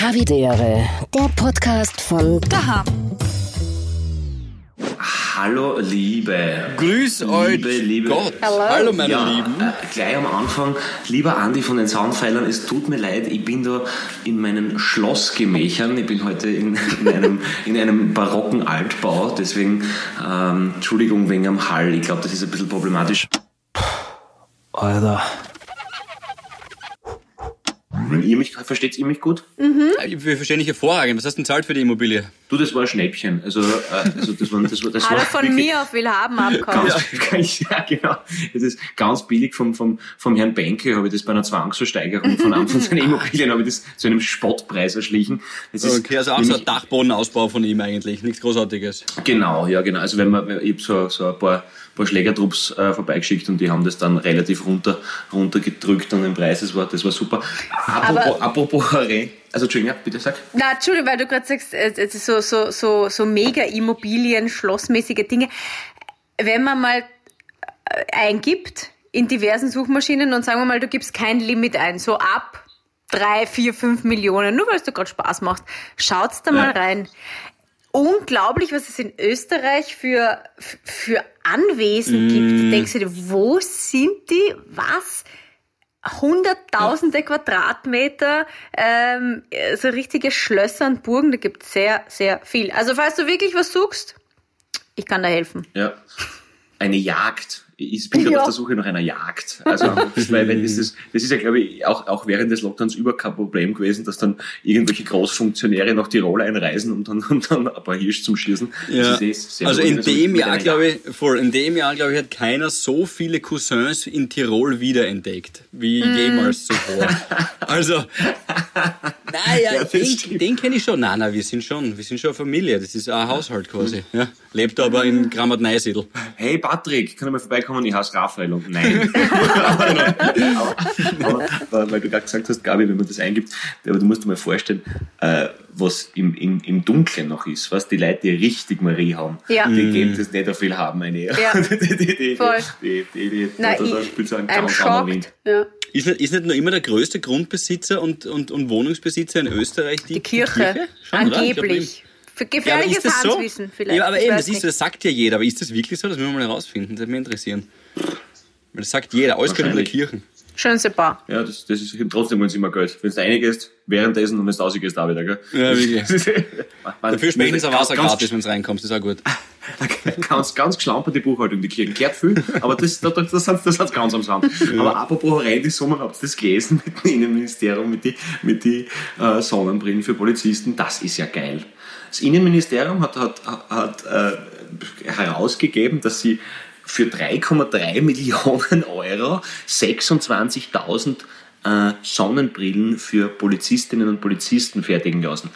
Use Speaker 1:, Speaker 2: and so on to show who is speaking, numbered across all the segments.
Speaker 1: Havidere, der Podcast von
Speaker 2: Daham.
Speaker 3: Hallo, Liebe.
Speaker 4: Grüß
Speaker 3: liebe,
Speaker 4: euch
Speaker 3: Liebe.
Speaker 4: Gott.
Speaker 2: Hallo.
Speaker 4: Hallo meine
Speaker 3: ja,
Speaker 4: Lieben.
Speaker 3: Äh, gleich am Anfang, lieber Andi von den Soundpfeilern, es tut mir leid, ich bin da in meinen Schlossgemächern. Ich bin heute in, in, einem, in einem barocken Altbau, deswegen ähm, Entschuldigung wegen am Hall. Ich glaube, das ist ein bisschen problematisch.
Speaker 4: Alter.
Speaker 3: Wenn ihr mich, versteht ihr mich gut?
Speaker 4: Wir verstehen dich hervorragend. Was hast du denn zahlt für die Immobilie?
Speaker 3: Du, das war ein Schnäppchen. Also, äh, also das war, das war, das
Speaker 2: Alle
Speaker 3: war
Speaker 2: von
Speaker 3: wirklich-
Speaker 2: mir auf Willhaben abkommen.
Speaker 3: Ganz, ja, genau. Das ist ganz billig vom, vom, vom Herrn Benke, habe ich das bei einer Zwangsversteigerung von einem von seinen Immobilien, habe ich das zu einem Spottpreis erschlichen. Das ist
Speaker 4: Okay, also auch so ein Dachbodenausbau von ihm eigentlich. Nichts Großartiges.
Speaker 3: Genau, ja, genau. Also wenn man, ich habe so, so ein paar, paar Schlägertrupps äh, vorbeigeschickt und die haben das dann relativ runter, runtergedrückt an den Preis. Das war, das war super. Apropos, apropos also Entschuldigung, ja, bitte sag.
Speaker 2: Na, Entschuldigung, weil du gerade sagst, äh, es ist so, so, so, so mega Immobilien, schlossmäßige Dinge. Wenn man mal äh, eingibt in diversen Suchmaschinen und sagen wir mal, du gibst kein Limit ein, so ab drei, vier, fünf Millionen, nur weil es dir gerade Spaß macht, schaut's da mal rein. Unglaublich, was es in Österreich für, für Anwesen gibt. Denkst du dir, wo sind die? Was? Hunderttausende Quadratmeter, ähm, so richtige Schlösser und Burgen, da gibt es sehr, sehr viel. Also falls du wirklich was suchst, ich kann da helfen.
Speaker 3: Ja. Eine Jagd. Ich bin
Speaker 2: Ja.
Speaker 3: auf der Suche nach einer Jagd. Also, weil, wenn das, ist, das ist ja, glaube ich, auch, auch während des Lockdowns über kein Problem gewesen, dass dann irgendwelche Großfunktionäre nach Tirol einreisen, um dann, um dann ein paar Hirsch zum Schießen.
Speaker 4: Ja.
Speaker 3: Eh sehr
Speaker 4: Also in dem Jahr, glaube ich, voll, in dem Jahr, glaube ich, hat keiner so viele Cousins in Tirol wiederentdeckt, wie jemals zuvor. Also, naja,
Speaker 3: Ja,
Speaker 4: den, den kenne ich schon. Nein, nein, wir sind schon, wir sind schon eine Familie. Das ist ein Haushalt quasi. Ja. Lebt aber in Grammat Neusiedl.
Speaker 3: Hey Patrick, kann ich mal vorbeikommen? Ich heiße Raphael und nein. aber, aber, aber, weil du gerade gesagt hast, Gabi, wenn man das eingibt, aber du musst dir mal vorstellen, äh, was im, im, im Dunkeln noch ist, was die Leute, die richtig Marie haben,
Speaker 2: Ja.
Speaker 3: die geben das nicht auf viel haben, eine.
Speaker 2: Ja.
Speaker 3: die, die, die,
Speaker 2: Voll.
Speaker 3: die, die, die,
Speaker 2: Nein,
Speaker 3: so
Speaker 2: shocked. Ja.
Speaker 4: Ist nicht, ist nicht nur immer der größte Grundbesitzer und, und, und Wohnungsbesitzer in Österreich die,
Speaker 2: Die Kirche,
Speaker 4: Schon, oder? Ich glaub
Speaker 2: angeblich.
Speaker 4: Ja,
Speaker 2: gefährliches
Speaker 4: ist das so?
Speaker 2: Vielleicht.
Speaker 4: Ja, aber
Speaker 2: ich
Speaker 4: eben, das, ist,
Speaker 2: nicht.
Speaker 4: das sagt ja jeder. Aber ist das wirklich so? Das müssen wir mal herausfinden. Das würde mich interessieren. Weil das sagt jeder. Alles gehört in der. Kirche.
Speaker 2: Schön super.
Speaker 3: Ja, das, das ist trotzdem uns immer Geld. Wenn du reingehst, währenddessen und wenn du rausgehst, auch wieder, gell?
Speaker 4: Ja, wirklich. Dafür später ist ein Wasser
Speaker 3: Ganz-
Speaker 4: gratis, wenn es reinkommt. Das ist auch gut.
Speaker 3: ganz, ganz geschlampert die Buchhaltung, die Kirchen kehrt viel, aber das, das, das, das, das, das hat's ganz am Sand. Aber apropos rein die Summen, habt ihr das gelesen mit dem Innenministerium, mit die, mit die äh, Sonnenbrillen für Polizisten? Das ist ja geil. Das Innenministerium hat, hat, hat äh, herausgegeben, dass sie für 3,3 Millionen Euro 26.000 äh, Sonnenbrillen für Polizistinnen und Polizisten fertigen lassen.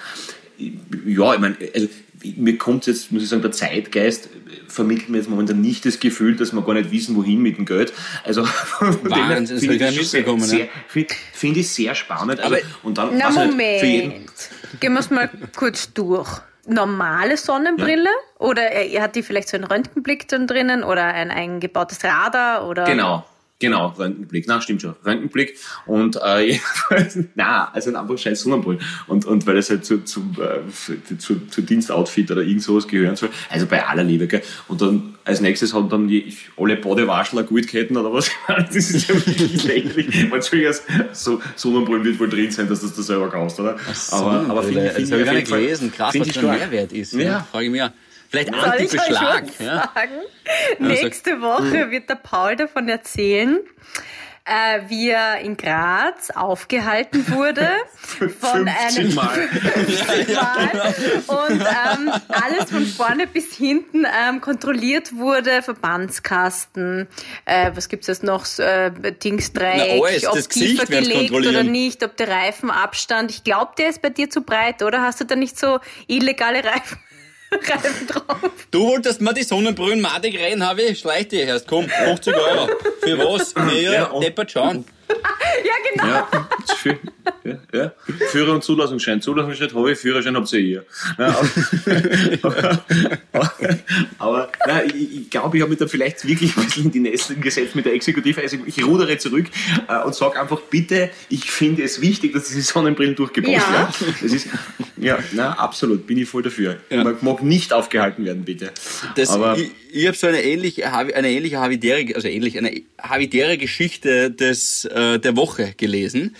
Speaker 3: Ja, ich meine, also, mir kommt jetzt, muss ich sagen, der Zeitgeist vermittelt mir jetzt momentan nicht das Gefühl, dass wir gar nicht wissen, wohin mit dem Geld. Also,
Speaker 4: Wahnsinn,
Speaker 3: finde
Speaker 4: ich
Speaker 3: ich
Speaker 4: nicht
Speaker 3: sehr, sehr,
Speaker 4: ja.
Speaker 3: finde finde ich sehr spannend. Also,
Speaker 4: Aber-
Speaker 3: und dann,
Speaker 2: Na
Speaker 3: ich nicht, für jeden,
Speaker 2: Moment. Gehen wir es mal kurz durch. Normale Sonnenbrille? Oder äh, hat die vielleicht so einen Röntgenblick dann drinnen oder ein eingebautes Radar? Oder?
Speaker 3: Genau, genau, Röntgenblick. Na, stimmt schon. Röntgenblick. Und äh, na, also einfach scheiß Sonnenbrillen. Und, und weil es halt zu, zu, äh, zu, zu Dienstoutfit oder irgend sowas gehören soll. Also bei aller Liebe, gell. Und dann als nächstes hat dann die, alle Badewaschler Gutketten oder was. Das ist ja wirklich lächerlich. Man zuerst so Sonnenbrillen wird wohl drin sein, dass du das da selber kaufst, oder? aber, aber finde
Speaker 4: das
Speaker 3: find
Speaker 4: ich
Speaker 3: auf
Speaker 4: gar
Speaker 3: jeden
Speaker 4: nicht gelesen. Krass,
Speaker 3: find
Speaker 4: was
Speaker 3: ich
Speaker 4: der. Mehrwert ist.
Speaker 3: Ja.
Speaker 4: Ja. Frage ich mich auch. Vielleicht Anti-Beschlag. Ja.
Speaker 2: Nächste Woche wird der Paul davon erzählen, äh, wie er in Graz aufgehalten wurde von
Speaker 3: 50
Speaker 2: einem
Speaker 3: Mal.
Speaker 2: 50 Mal und ähm, alles von vorne bis hinten ähm, kontrolliert wurde, Verbandskasten, äh, was gibt's jetzt noch, äh, Dingsdreieck,
Speaker 4: Na,
Speaker 2: ob tiefer gelegt oder nicht, ob der Reifenabstand, ich glaube, der ist bei dir zu breit, oder? Hast du da nicht so illegale Reifen, Reifen drauf?
Speaker 4: Du wolltest mir die Sonnenbrillen madig rein, habe ich. Schleich dir erst. Komm, 50 Euro. Für was? Ja,
Speaker 3: Ja,
Speaker 4: deppert schauen.
Speaker 2: Ja, genau.
Speaker 3: Ja. Ja, ja. Führer- und Zulassungsschein. Zulassungsschein habe ich, Führerschein habt ihr ihr. Ja, aber aber nein, ich, ich glaube, ich habe mich da vielleicht wirklich ein bisschen in die Nesseln gesetzt mit der Exekutive. Also ich rudere zurück äh, und sage einfach, bitte, ich finde es wichtig, dass diese Sonnenbrillen durchgebracht
Speaker 2: Ja.
Speaker 3: werden. Das ist, ja, na, absolut, bin ich voll dafür.
Speaker 4: Ja.
Speaker 3: Man mag nicht aufgehalten werden, bitte.
Speaker 4: Das,
Speaker 3: aber
Speaker 4: ich ich habe so eine ähnliche, eine ähnliche havidäre, also ähnlich, eine havidäre Geschichte des, äh, der Woche gelesen.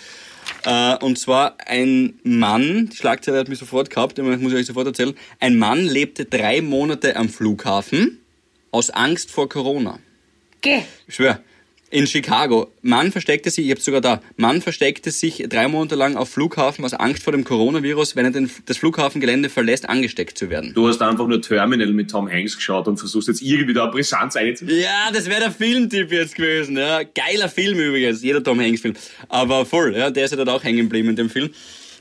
Speaker 4: Äh, und zwar ein Mann, die Schlagzeile hat mich sofort gehabt, das muss ich euch sofort erzählen. Ein Mann lebte drei Monate am Flughafen aus Angst vor Corona.
Speaker 2: Geh.
Speaker 4: Ich schwör. In Chicago. Mann versteckte sich, ich hab's sogar da, Mann versteckte sich drei Monate lang auf Flughafen aus Angst vor dem Coronavirus, wenn er den, das Flughafengelände verlässt, angesteckt zu werden.
Speaker 3: du hast einfach nur Terminal mit Tom Hanks geschaut und versuchst jetzt irgendwie da Brisanz einzubauen.
Speaker 4: Ja, das wäre der Filmtipp jetzt gewesen. Ja. Geiler Film übrigens, jeder Tom Hanks Film. Aber voll, ja, der ist ja dort auch hängen geblieben in dem Film.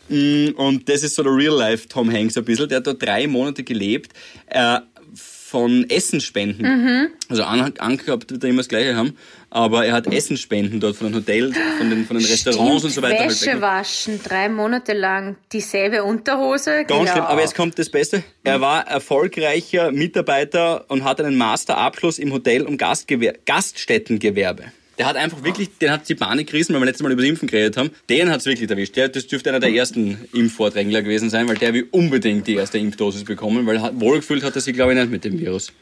Speaker 4: Mm, Und das ist so der Real-Life Tom Hanks ein bisschen. Der hat dort drei Monate gelebt. Äh, von Essensspenden. Also an- angehabt wird er immer das Gleiche haben, aber er hat Essensspenden dort von den Hotels, von den, von den Restaurants und so weiter.
Speaker 2: Wäsche waschen, drei Monate lang dieselbe Unterhose.
Speaker 4: Ganz
Speaker 2: Ja.
Speaker 4: schlimm. Aber jetzt kommt das Beste. Er war erfolgreicher Mitarbeiter und hat einen Masterabschluss im Hotel- und Gastgewer Gaststättengewerbe. Der hat einfach wirklich, den hat die Panik gerissen, weil wir letztes Mal über das Impfen geredet haben. Den hat's wirklich erwischt. Der, das dürfte einer der ersten Impfvordrängler gewesen sein, weil der will unbedingt die erste Impfdosis bekommen, weil hat- wohlgefühlt hat er sich, glaube ich, nicht mit dem Virus.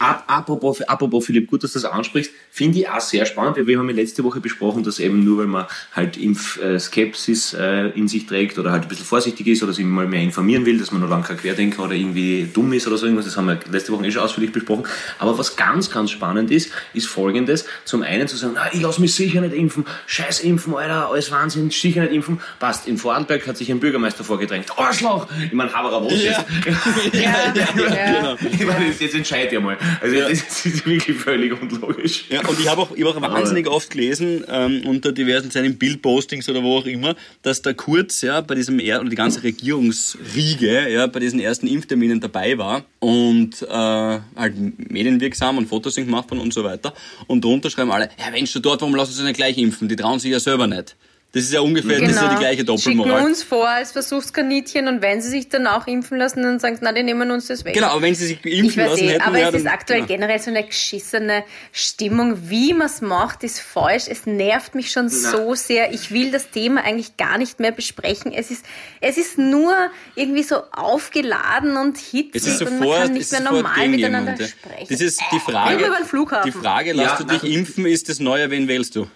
Speaker 3: Ap- Apropos, apropos Philipp, gut, dass du das ansprichst, finde ich auch sehr spannend. Wir, wir haben ja letzte Woche besprochen, dass eben nur weil man halt Impfskepsis äh, in sich trägt oder halt ein bisschen vorsichtig ist oder sich mal mehr informieren will, dass man noch lange kein Querdenker oder irgendwie dumm ist oder so irgendwas, das haben wir letzte Woche eh schon ausführlich besprochen. Aber was ganz, ganz spannend ist, ist folgendes. Zum einen zu sagen, na, ich lass mich sicher nicht impfen, scheiß impfen, Alter, alles Wahnsinn, sicher nicht impfen. Passt, in Vorarlberg hat sich ein Bürgermeister vorgedrängt. Arschloch! Ich meine, Haberer was
Speaker 4: Ja.
Speaker 3: jetzt?
Speaker 2: Ja, ja.
Speaker 4: Genau.
Speaker 3: Ich meine, jetzt, jetzt entscheid ja mal. Also das ist wirklich völlig unlogisch.
Speaker 4: Ja, und ich habe auch, ich hab auch wahnsinnig oft gelesen, ähm, unter diversen seinen Bildpostings oder wo auch immer, dass der Kurz ja bei diesem, er oder die ganze Regierungsriege ja bei diesen ersten Impfterminen dabei war und äh, halt medienwirksam und Fotos sind gemacht worden und so weiter. Und drunter schreiben alle, ja, wenn du dort, warum lassen sie nicht gleich impfen? Die trauen sich ja selber nicht. Das ist ja ungefähr, das ist ja die gleiche
Speaker 2: Genau. Schicken
Speaker 4: Doppelmoral.
Speaker 2: uns vor als Versuchskaninchen und wenn sie sich dann auch impfen lassen, dann sagen sie, na, die nehmen uns das weg.
Speaker 4: Genau, aber wenn sie sich
Speaker 2: Ich
Speaker 4: impfen
Speaker 2: weiß
Speaker 4: lassen
Speaker 2: eh,
Speaker 4: hätten,
Speaker 2: aber
Speaker 4: ja,
Speaker 2: es ist
Speaker 4: dann-
Speaker 2: aktuell
Speaker 4: genau.
Speaker 2: generell so eine geschissene Stimmung. Wie man es macht, ist falsch. Es nervt mich schon so sehr. Ich will das Thema eigentlich gar nicht mehr besprechen. Es ist, es ist nur irgendwie so aufgeladen und hitzig
Speaker 4: Es ist
Speaker 2: und man
Speaker 4: sofort,
Speaker 2: kann
Speaker 4: es
Speaker 2: nicht
Speaker 4: ist
Speaker 2: mehr
Speaker 4: sofort
Speaker 2: normal miteinander
Speaker 4: jemand, ja.
Speaker 2: sprechen.
Speaker 4: Das ist die Frage.
Speaker 2: Reden wir über den Flughafen.
Speaker 4: Die Frage, lass
Speaker 3: Ja,
Speaker 4: du dich
Speaker 3: nein.
Speaker 4: impfen, ist das neue, wen wählst du?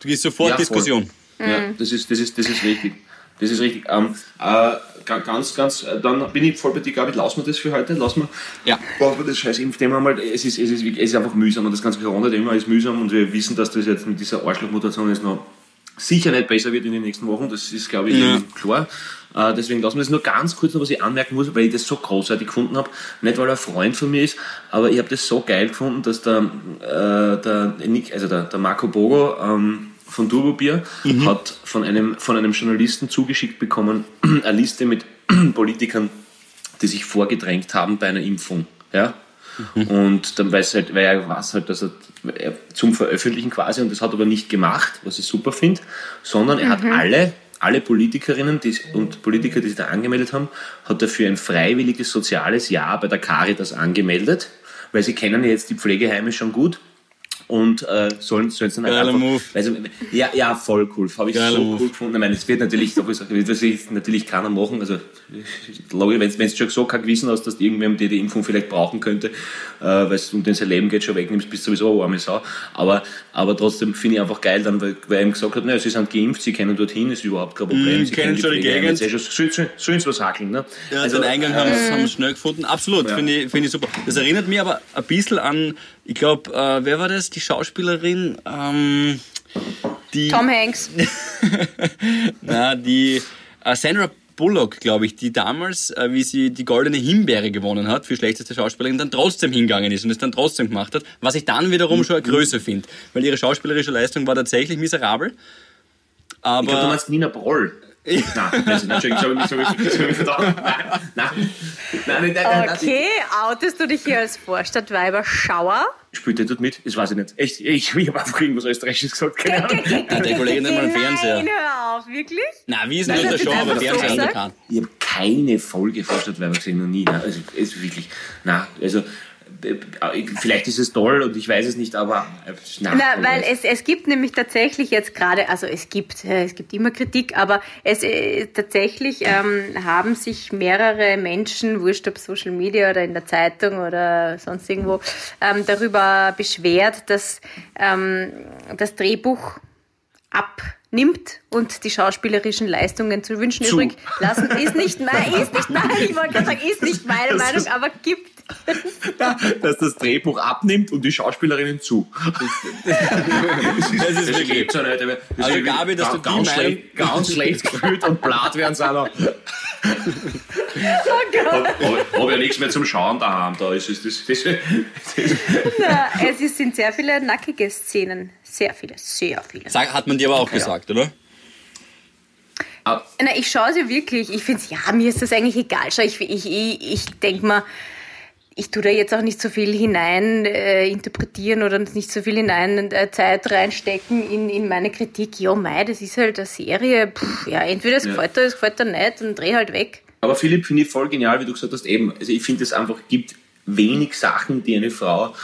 Speaker 4: Du gehst sofort
Speaker 3: Ja, voll. Ja, das ist, das ist, das ist richtig. Das ist richtig. Ähm, äh, ga- ganz, ganz, äh, dann bin ich voll bei dir, Gabi, lassen wir das für heute, lassen wir,
Speaker 4: Ja.
Speaker 3: lassen wir das scheiß Impfthema mal, es ist, es ist, es ist einfach mühsam und das ganze Corona-Thema ist mühsam und wir wissen, dass das jetzt mit dieser Arschlochmutation jetzt noch sicher nicht besser wird in den nächsten Wochen, das ist, glaube ich,
Speaker 4: Ja.
Speaker 3: klar. Äh, deswegen lassen wir das nur ganz kurz noch, was ich anmerken muss, weil ich das so großartig gefunden habe. Nicht, weil er ein Freund von mir ist, aber ich habe das so geil gefunden, dass der, äh, der, Nick, also der, der Marco Bogo ähm, von Turbo Bier hat von einem, von einem Journalisten zugeschickt bekommen, eine Liste mit Politikern, die sich vorgedrängt haben bei einer Impfung. Ja? Und dann weiß halt, weil er weiß halt, dass er er zum Veröffentlichen quasi, und das hat er aber nicht gemacht, was ich super finde, sondern er hat alle, alle Politikerinnen die, und Politiker, die sich da angemeldet haben, hat er für ein freiwilliges soziales Jahr bei der Caritas angemeldet, weil sie kennen ja jetzt die Pflegeheime schon gut. Und äh, sollen es dann halt
Speaker 4: Geiler
Speaker 3: einfach,
Speaker 4: Move.
Speaker 3: also, ja, ja, voll cool. Habe ich
Speaker 4: Geiler
Speaker 3: so
Speaker 4: Move.
Speaker 3: cool gefunden. Ich meine, es wird natürlich, gesagt, wird natürlich keiner machen. Also, logisch, wenn du schon so kein Gewissen hast, dass du irgendwem, der die Impfung vielleicht brauchen könnte, äh, weil es um den sein Leben geht, schon wegnimmst, bist du sowieso eine arme Sau. Aber, aber trotzdem finde ich einfach geil, dann, weil, weil er ihm gesagt hat, naja, sie sind geimpft, sie kennen dorthin, ist überhaupt kein Problem.
Speaker 4: Mm,
Speaker 3: sie
Speaker 4: kennen schon die Gegend.
Speaker 3: jetzt eh schon- Sollen sollen sie was hackeln, ne?
Speaker 4: Ja, den Eingang haben, sie- haben sie schnell gefunden. Absolut,
Speaker 3: Ja.
Speaker 4: finde ich, finde ich super. Das erinnert mich aber ein bisschen an, ich glaube, äh, wer war das? Die Schauspielerin? Ähm, die,
Speaker 2: Tom Hanks.
Speaker 4: na, die äh, Sandra Bullock, glaube ich, die damals, äh, wie sie die goldene Himbeere gewonnen hat für schlechteste Schauspielerin, dann trotzdem hingegangen ist und es dann trotzdem gemacht hat, was ich dann wiederum schon eine Größe finde, weil ihre schauspielerische Leistung war tatsächlich miserabel.
Speaker 3: Ich glaube, du
Speaker 4: Aber
Speaker 3: meinst Nina Broll. Nein, das ist Entschuldigung, so, so, so, so, so, nein, nein, nein, nein, nein, nein,
Speaker 2: Okay, outest du dich hier als Vorstadtweiber-Schauer?
Speaker 3: Spielt der dort mit? Das weiß ich nicht. Echt, ich, ich habe einfach irgendwas Österreichisches gesagt, keine Ahnung.
Speaker 4: Ja, der Kollege nimmt mal einen Fernseher.
Speaker 2: Nein, hör auf, wirklich?
Speaker 4: Na, wie ist denn
Speaker 2: Nein,
Speaker 4: das schon,
Speaker 2: ist
Speaker 4: aber Fernseher
Speaker 2: gesagt.
Speaker 4: keinen.
Speaker 3: Ich habe keine Folge Vorstadtweiber gesehen, noch nie. Nein, also, es ist wirklich, nein, also, vielleicht ist es toll und ich weiß es nicht, aber, äh, nein.
Speaker 2: Na, weil es, es gibt nämlich tatsächlich jetzt gerade, also es gibt, äh, es gibt immer Kritik, aber es äh, tatsächlich ähm, haben sich mehrere Menschen, wurscht ob Social Media oder in der Zeitung oder sonst irgendwo, ähm, darüber beschwert, dass ähm, das Drehbuch abnimmt und die schauspielerischen Leistungen zu wünschen
Speaker 3: Zu.
Speaker 2: übrig lassen. Ist nicht mein, ist nicht mein, ich wollte gerade sagen, ist nicht meine Meinung, aber gibt.
Speaker 3: dass das Drehbuch abnimmt und die Schauspielerinnen zu.
Speaker 4: Das ist wirklich.
Speaker 3: geht so nicht. Das
Speaker 4: Also, Gabi, dass du die
Speaker 3: ganz, schlecht, ganz schlecht gefühlt und blatt werden sie auch noch.
Speaker 2: Oh Gott.
Speaker 3: Habe hab ja nichts mehr zum Schauen daheim. Da ist es das, das, das,
Speaker 2: Na, es sind sehr viele nackige Szenen. Sehr viele, sehr viele.
Speaker 4: Sag, hat man dir aber auch gesagt, oder?
Speaker 3: Ah,
Speaker 2: Na, ich schaue sie wirklich. Ich finde ja, mir ist das eigentlich egal. Schau, ich, ich, ich, ich denke mal, ich tue da jetzt auch nicht so viel hinein äh, interpretieren oder nicht so viel hinein äh, Zeit reinstecken in, in meine Kritik. Ja, mei, das ist halt eine Serie. Puh, ja, entweder es
Speaker 3: Ja.
Speaker 2: gefällt dir, es gefällt dir nicht und dreh halt weg.
Speaker 3: Aber Philipp, finde ich voll genial, wie du gesagt hast, eben. Also ich finde es einfach, gibt wenig Sachen, die eine Frau,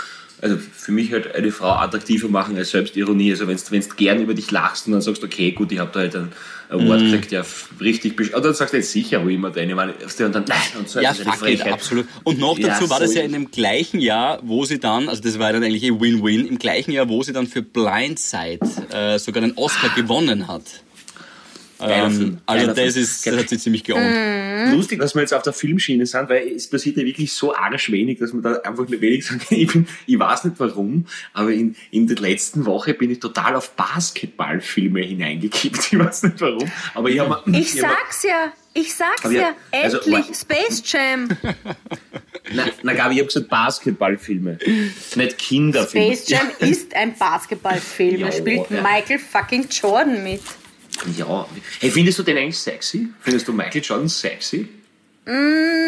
Speaker 3: also für mich halt eine Frau attraktiver machen als Selbstironie. Also wenn du gern über dich lachst und dann sagst, okay, gut, ich habe da halt einen Award
Speaker 4: Mhm.
Speaker 3: gekriegt, ja, richtig, oder dann sagst du jetzt sicher, wo immer deine, meine, und dann, nein, und so,
Speaker 4: Ja,
Speaker 3: das
Speaker 4: fuck it, absolut. Und noch
Speaker 3: Ja,
Speaker 4: dazu war das ja in dem gleichen Jahr, wo sie dann, also das war dann eigentlich ein Win-Win, im gleichen Jahr, wo sie dann für Blindside äh, sogar den Oscar gewonnen hat. Ähm, also
Speaker 3: Geiler
Speaker 4: das ist, das hat sie ziemlich geohnt.
Speaker 3: Lustig, dass wir jetzt auf der Filmschiene sind, weil es passiert ja wirklich so arg wenig, dass man da einfach nicht wenig sagen kann. Ich, bin, ich weiß nicht warum, aber in, in der letzten Woche bin ich total auf Basketballfilme hineingekippt. Ich weiß nicht warum, aber ich habe
Speaker 2: Ich sag's ja, ich sag's
Speaker 3: ja,
Speaker 2: ja,
Speaker 3: also,
Speaker 2: endlich,
Speaker 3: wa-
Speaker 2: Space Jam.
Speaker 3: Na, na Gabi, ich habe gesagt Basketballfilme, nicht Kinderfilme.
Speaker 2: Space Jam ist ein Basketballfilm.
Speaker 3: Ja,
Speaker 2: Da spielt
Speaker 3: ja.
Speaker 2: Michael fucking Jordan mit.
Speaker 3: Ja. Hey, findest du den eigentlich sexy? Findest du Michael Jordan sexy?
Speaker 2: Mm,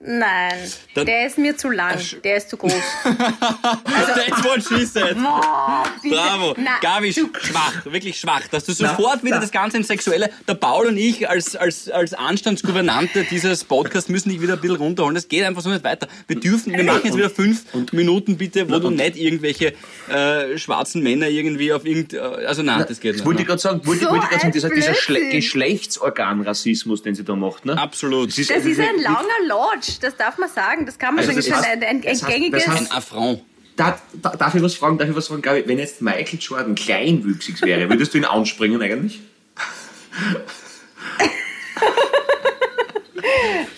Speaker 2: nein,
Speaker 4: Dann-
Speaker 2: der ist mir zu lang, der ist zu groß.
Speaker 4: That's what she said.
Speaker 2: Boah.
Speaker 4: Bravo.
Speaker 2: Na,
Speaker 4: Gabi,
Speaker 2: du-
Speaker 4: schwach, wirklich schwach, dass du
Speaker 3: Na,
Speaker 4: sofort wieder
Speaker 3: na.
Speaker 4: das Ganze ins Sexuelle, der Paul und ich als, als, als Anstandsgouvernante dieses Podcasts müssen dich wieder ein bisschen runterholen. Das geht einfach so nicht weiter. Wir dürfen, wir machen jetzt wieder fünf Minuten bitte, wo du nicht irgendwelche äh, schwarzen Männer irgendwie auf irgend, äh, also nein, das geht
Speaker 3: Das wollte ich
Speaker 4: nicht.
Speaker 3: gerade sagen, wollte,
Speaker 2: So
Speaker 3: wollte ich sagen, dieser, dieser Schle. Geschlechtsorganrassismus, den sie da macht, ne?
Speaker 4: Absolut.
Speaker 3: Das ist,
Speaker 2: Das ist ein langer Lodge, das darf man sagen. Das kann man
Speaker 3: Also
Speaker 2: schon.
Speaker 3: das
Speaker 2: ist
Speaker 3: heißt-
Speaker 2: ein, ein, ein
Speaker 3: das heißt-
Speaker 2: gängiges.
Speaker 3: das
Speaker 4: Ein
Speaker 3: heißt-
Speaker 4: Affront.
Speaker 3: Da, da, darf ich was fragen? Darf ich was fragen, Gabi? Wenn jetzt Michael Jordan kleinwüchsig wäre, würdest du ihn anspringen eigentlich?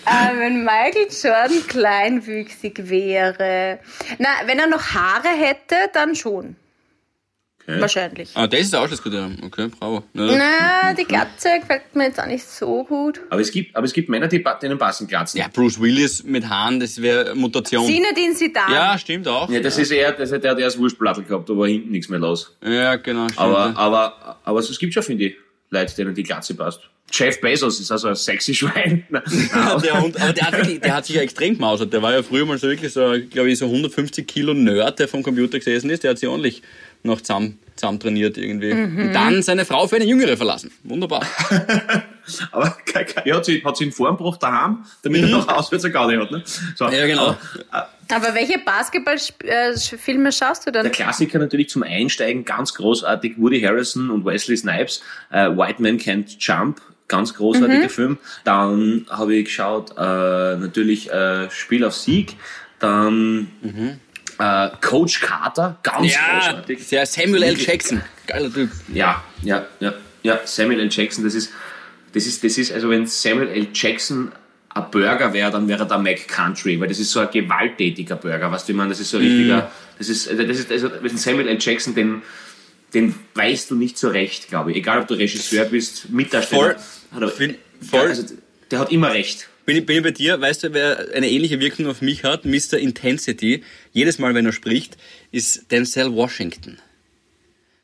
Speaker 2: äh, wenn Michael Jordan kleinwüchsig wäre. Na, wenn er noch Haare hätte, dann schon.
Speaker 3: Okay.
Speaker 2: Wahrscheinlich.
Speaker 4: Ah, das ist Ausschlusskriterium. Okay, bravo. Ja.
Speaker 2: Na, die Glatze gefällt mir jetzt auch nicht so gut.
Speaker 3: Aber es gibt, aber es gibt Männer, die denen passen Glatzen.
Speaker 4: Ja, Bruce Willis mit Haaren, das wäre Mutation.
Speaker 2: Zinedine Zidane.
Speaker 4: Ja, stimmt auch.
Speaker 3: Ja, das ist eher, das hat der, der das Wurstblattel gehabt, aber hinten nichts mehr los.
Speaker 4: Ja, genau. Stimmt.
Speaker 3: Aber, aber, aber es gibt schon, finde ich, Leute, denen die Glatze passt. Jeff Bezos ist also ein sexy Schwein.
Speaker 4: Ja, der, und, aber der hat, wirklich, der hat sich ja extrem gemausert. Der war ja früher mal so wirklich so, glaube ich, so 150 Kilo Nerd, der vom Computer gesessen ist. Der hat sich ordentlich noch zusammen, zusammen trainiert irgendwie. Und dann seine Frau für eine Jüngere verlassen. Wunderbar.
Speaker 3: Aber er hat sie, hat sie in Form gebracht daheim, damit er noch auswärts eine Gaudi hat. Ne? So,
Speaker 4: Ja, genau.
Speaker 3: Aber,
Speaker 2: Aber welche Basketballfilme schaust du dann?
Speaker 3: Der Klassiker natürlich zum Einsteigen, ganz großartig, Woody Harrison und Wesley Snipes, äh, White Man Can't Jump, ganz großartiger Film. Dann habe ich geschaut, äh, natürlich äh, Spiel auf Sieg, dann äh, Coach Carter, ganz
Speaker 4: Ja,
Speaker 3: großartig.
Speaker 4: sehr Samuel L. Jackson. Geiler Typ.
Speaker 3: Ja, ja, ja, ja, Samuel L. Jackson, das ist, das ist, das ist, also wenn Samuel L. Jackson ein Burger wäre, dann wäre der Mac Country, weil das ist so ein gewalttätiger Burger, weißt du, ich meine, das ist so ein richtiger, das ist, also das ist, also, wenn Samuel L. Jackson, den, den weißt du nicht so recht, glaube ich. Egal, ob du Regisseur bist, Mitdarsteller.
Speaker 4: Voll.
Speaker 3: Hat er,
Speaker 4: voll.
Speaker 3: Also, der hat immer recht.
Speaker 4: Bin ich, bin ich bei dir, weißt du, wer eine ähnliche Wirkung auf mich hat? Mr. Intensity. Jedes Mal, wenn er spricht, ist Denzel Washington.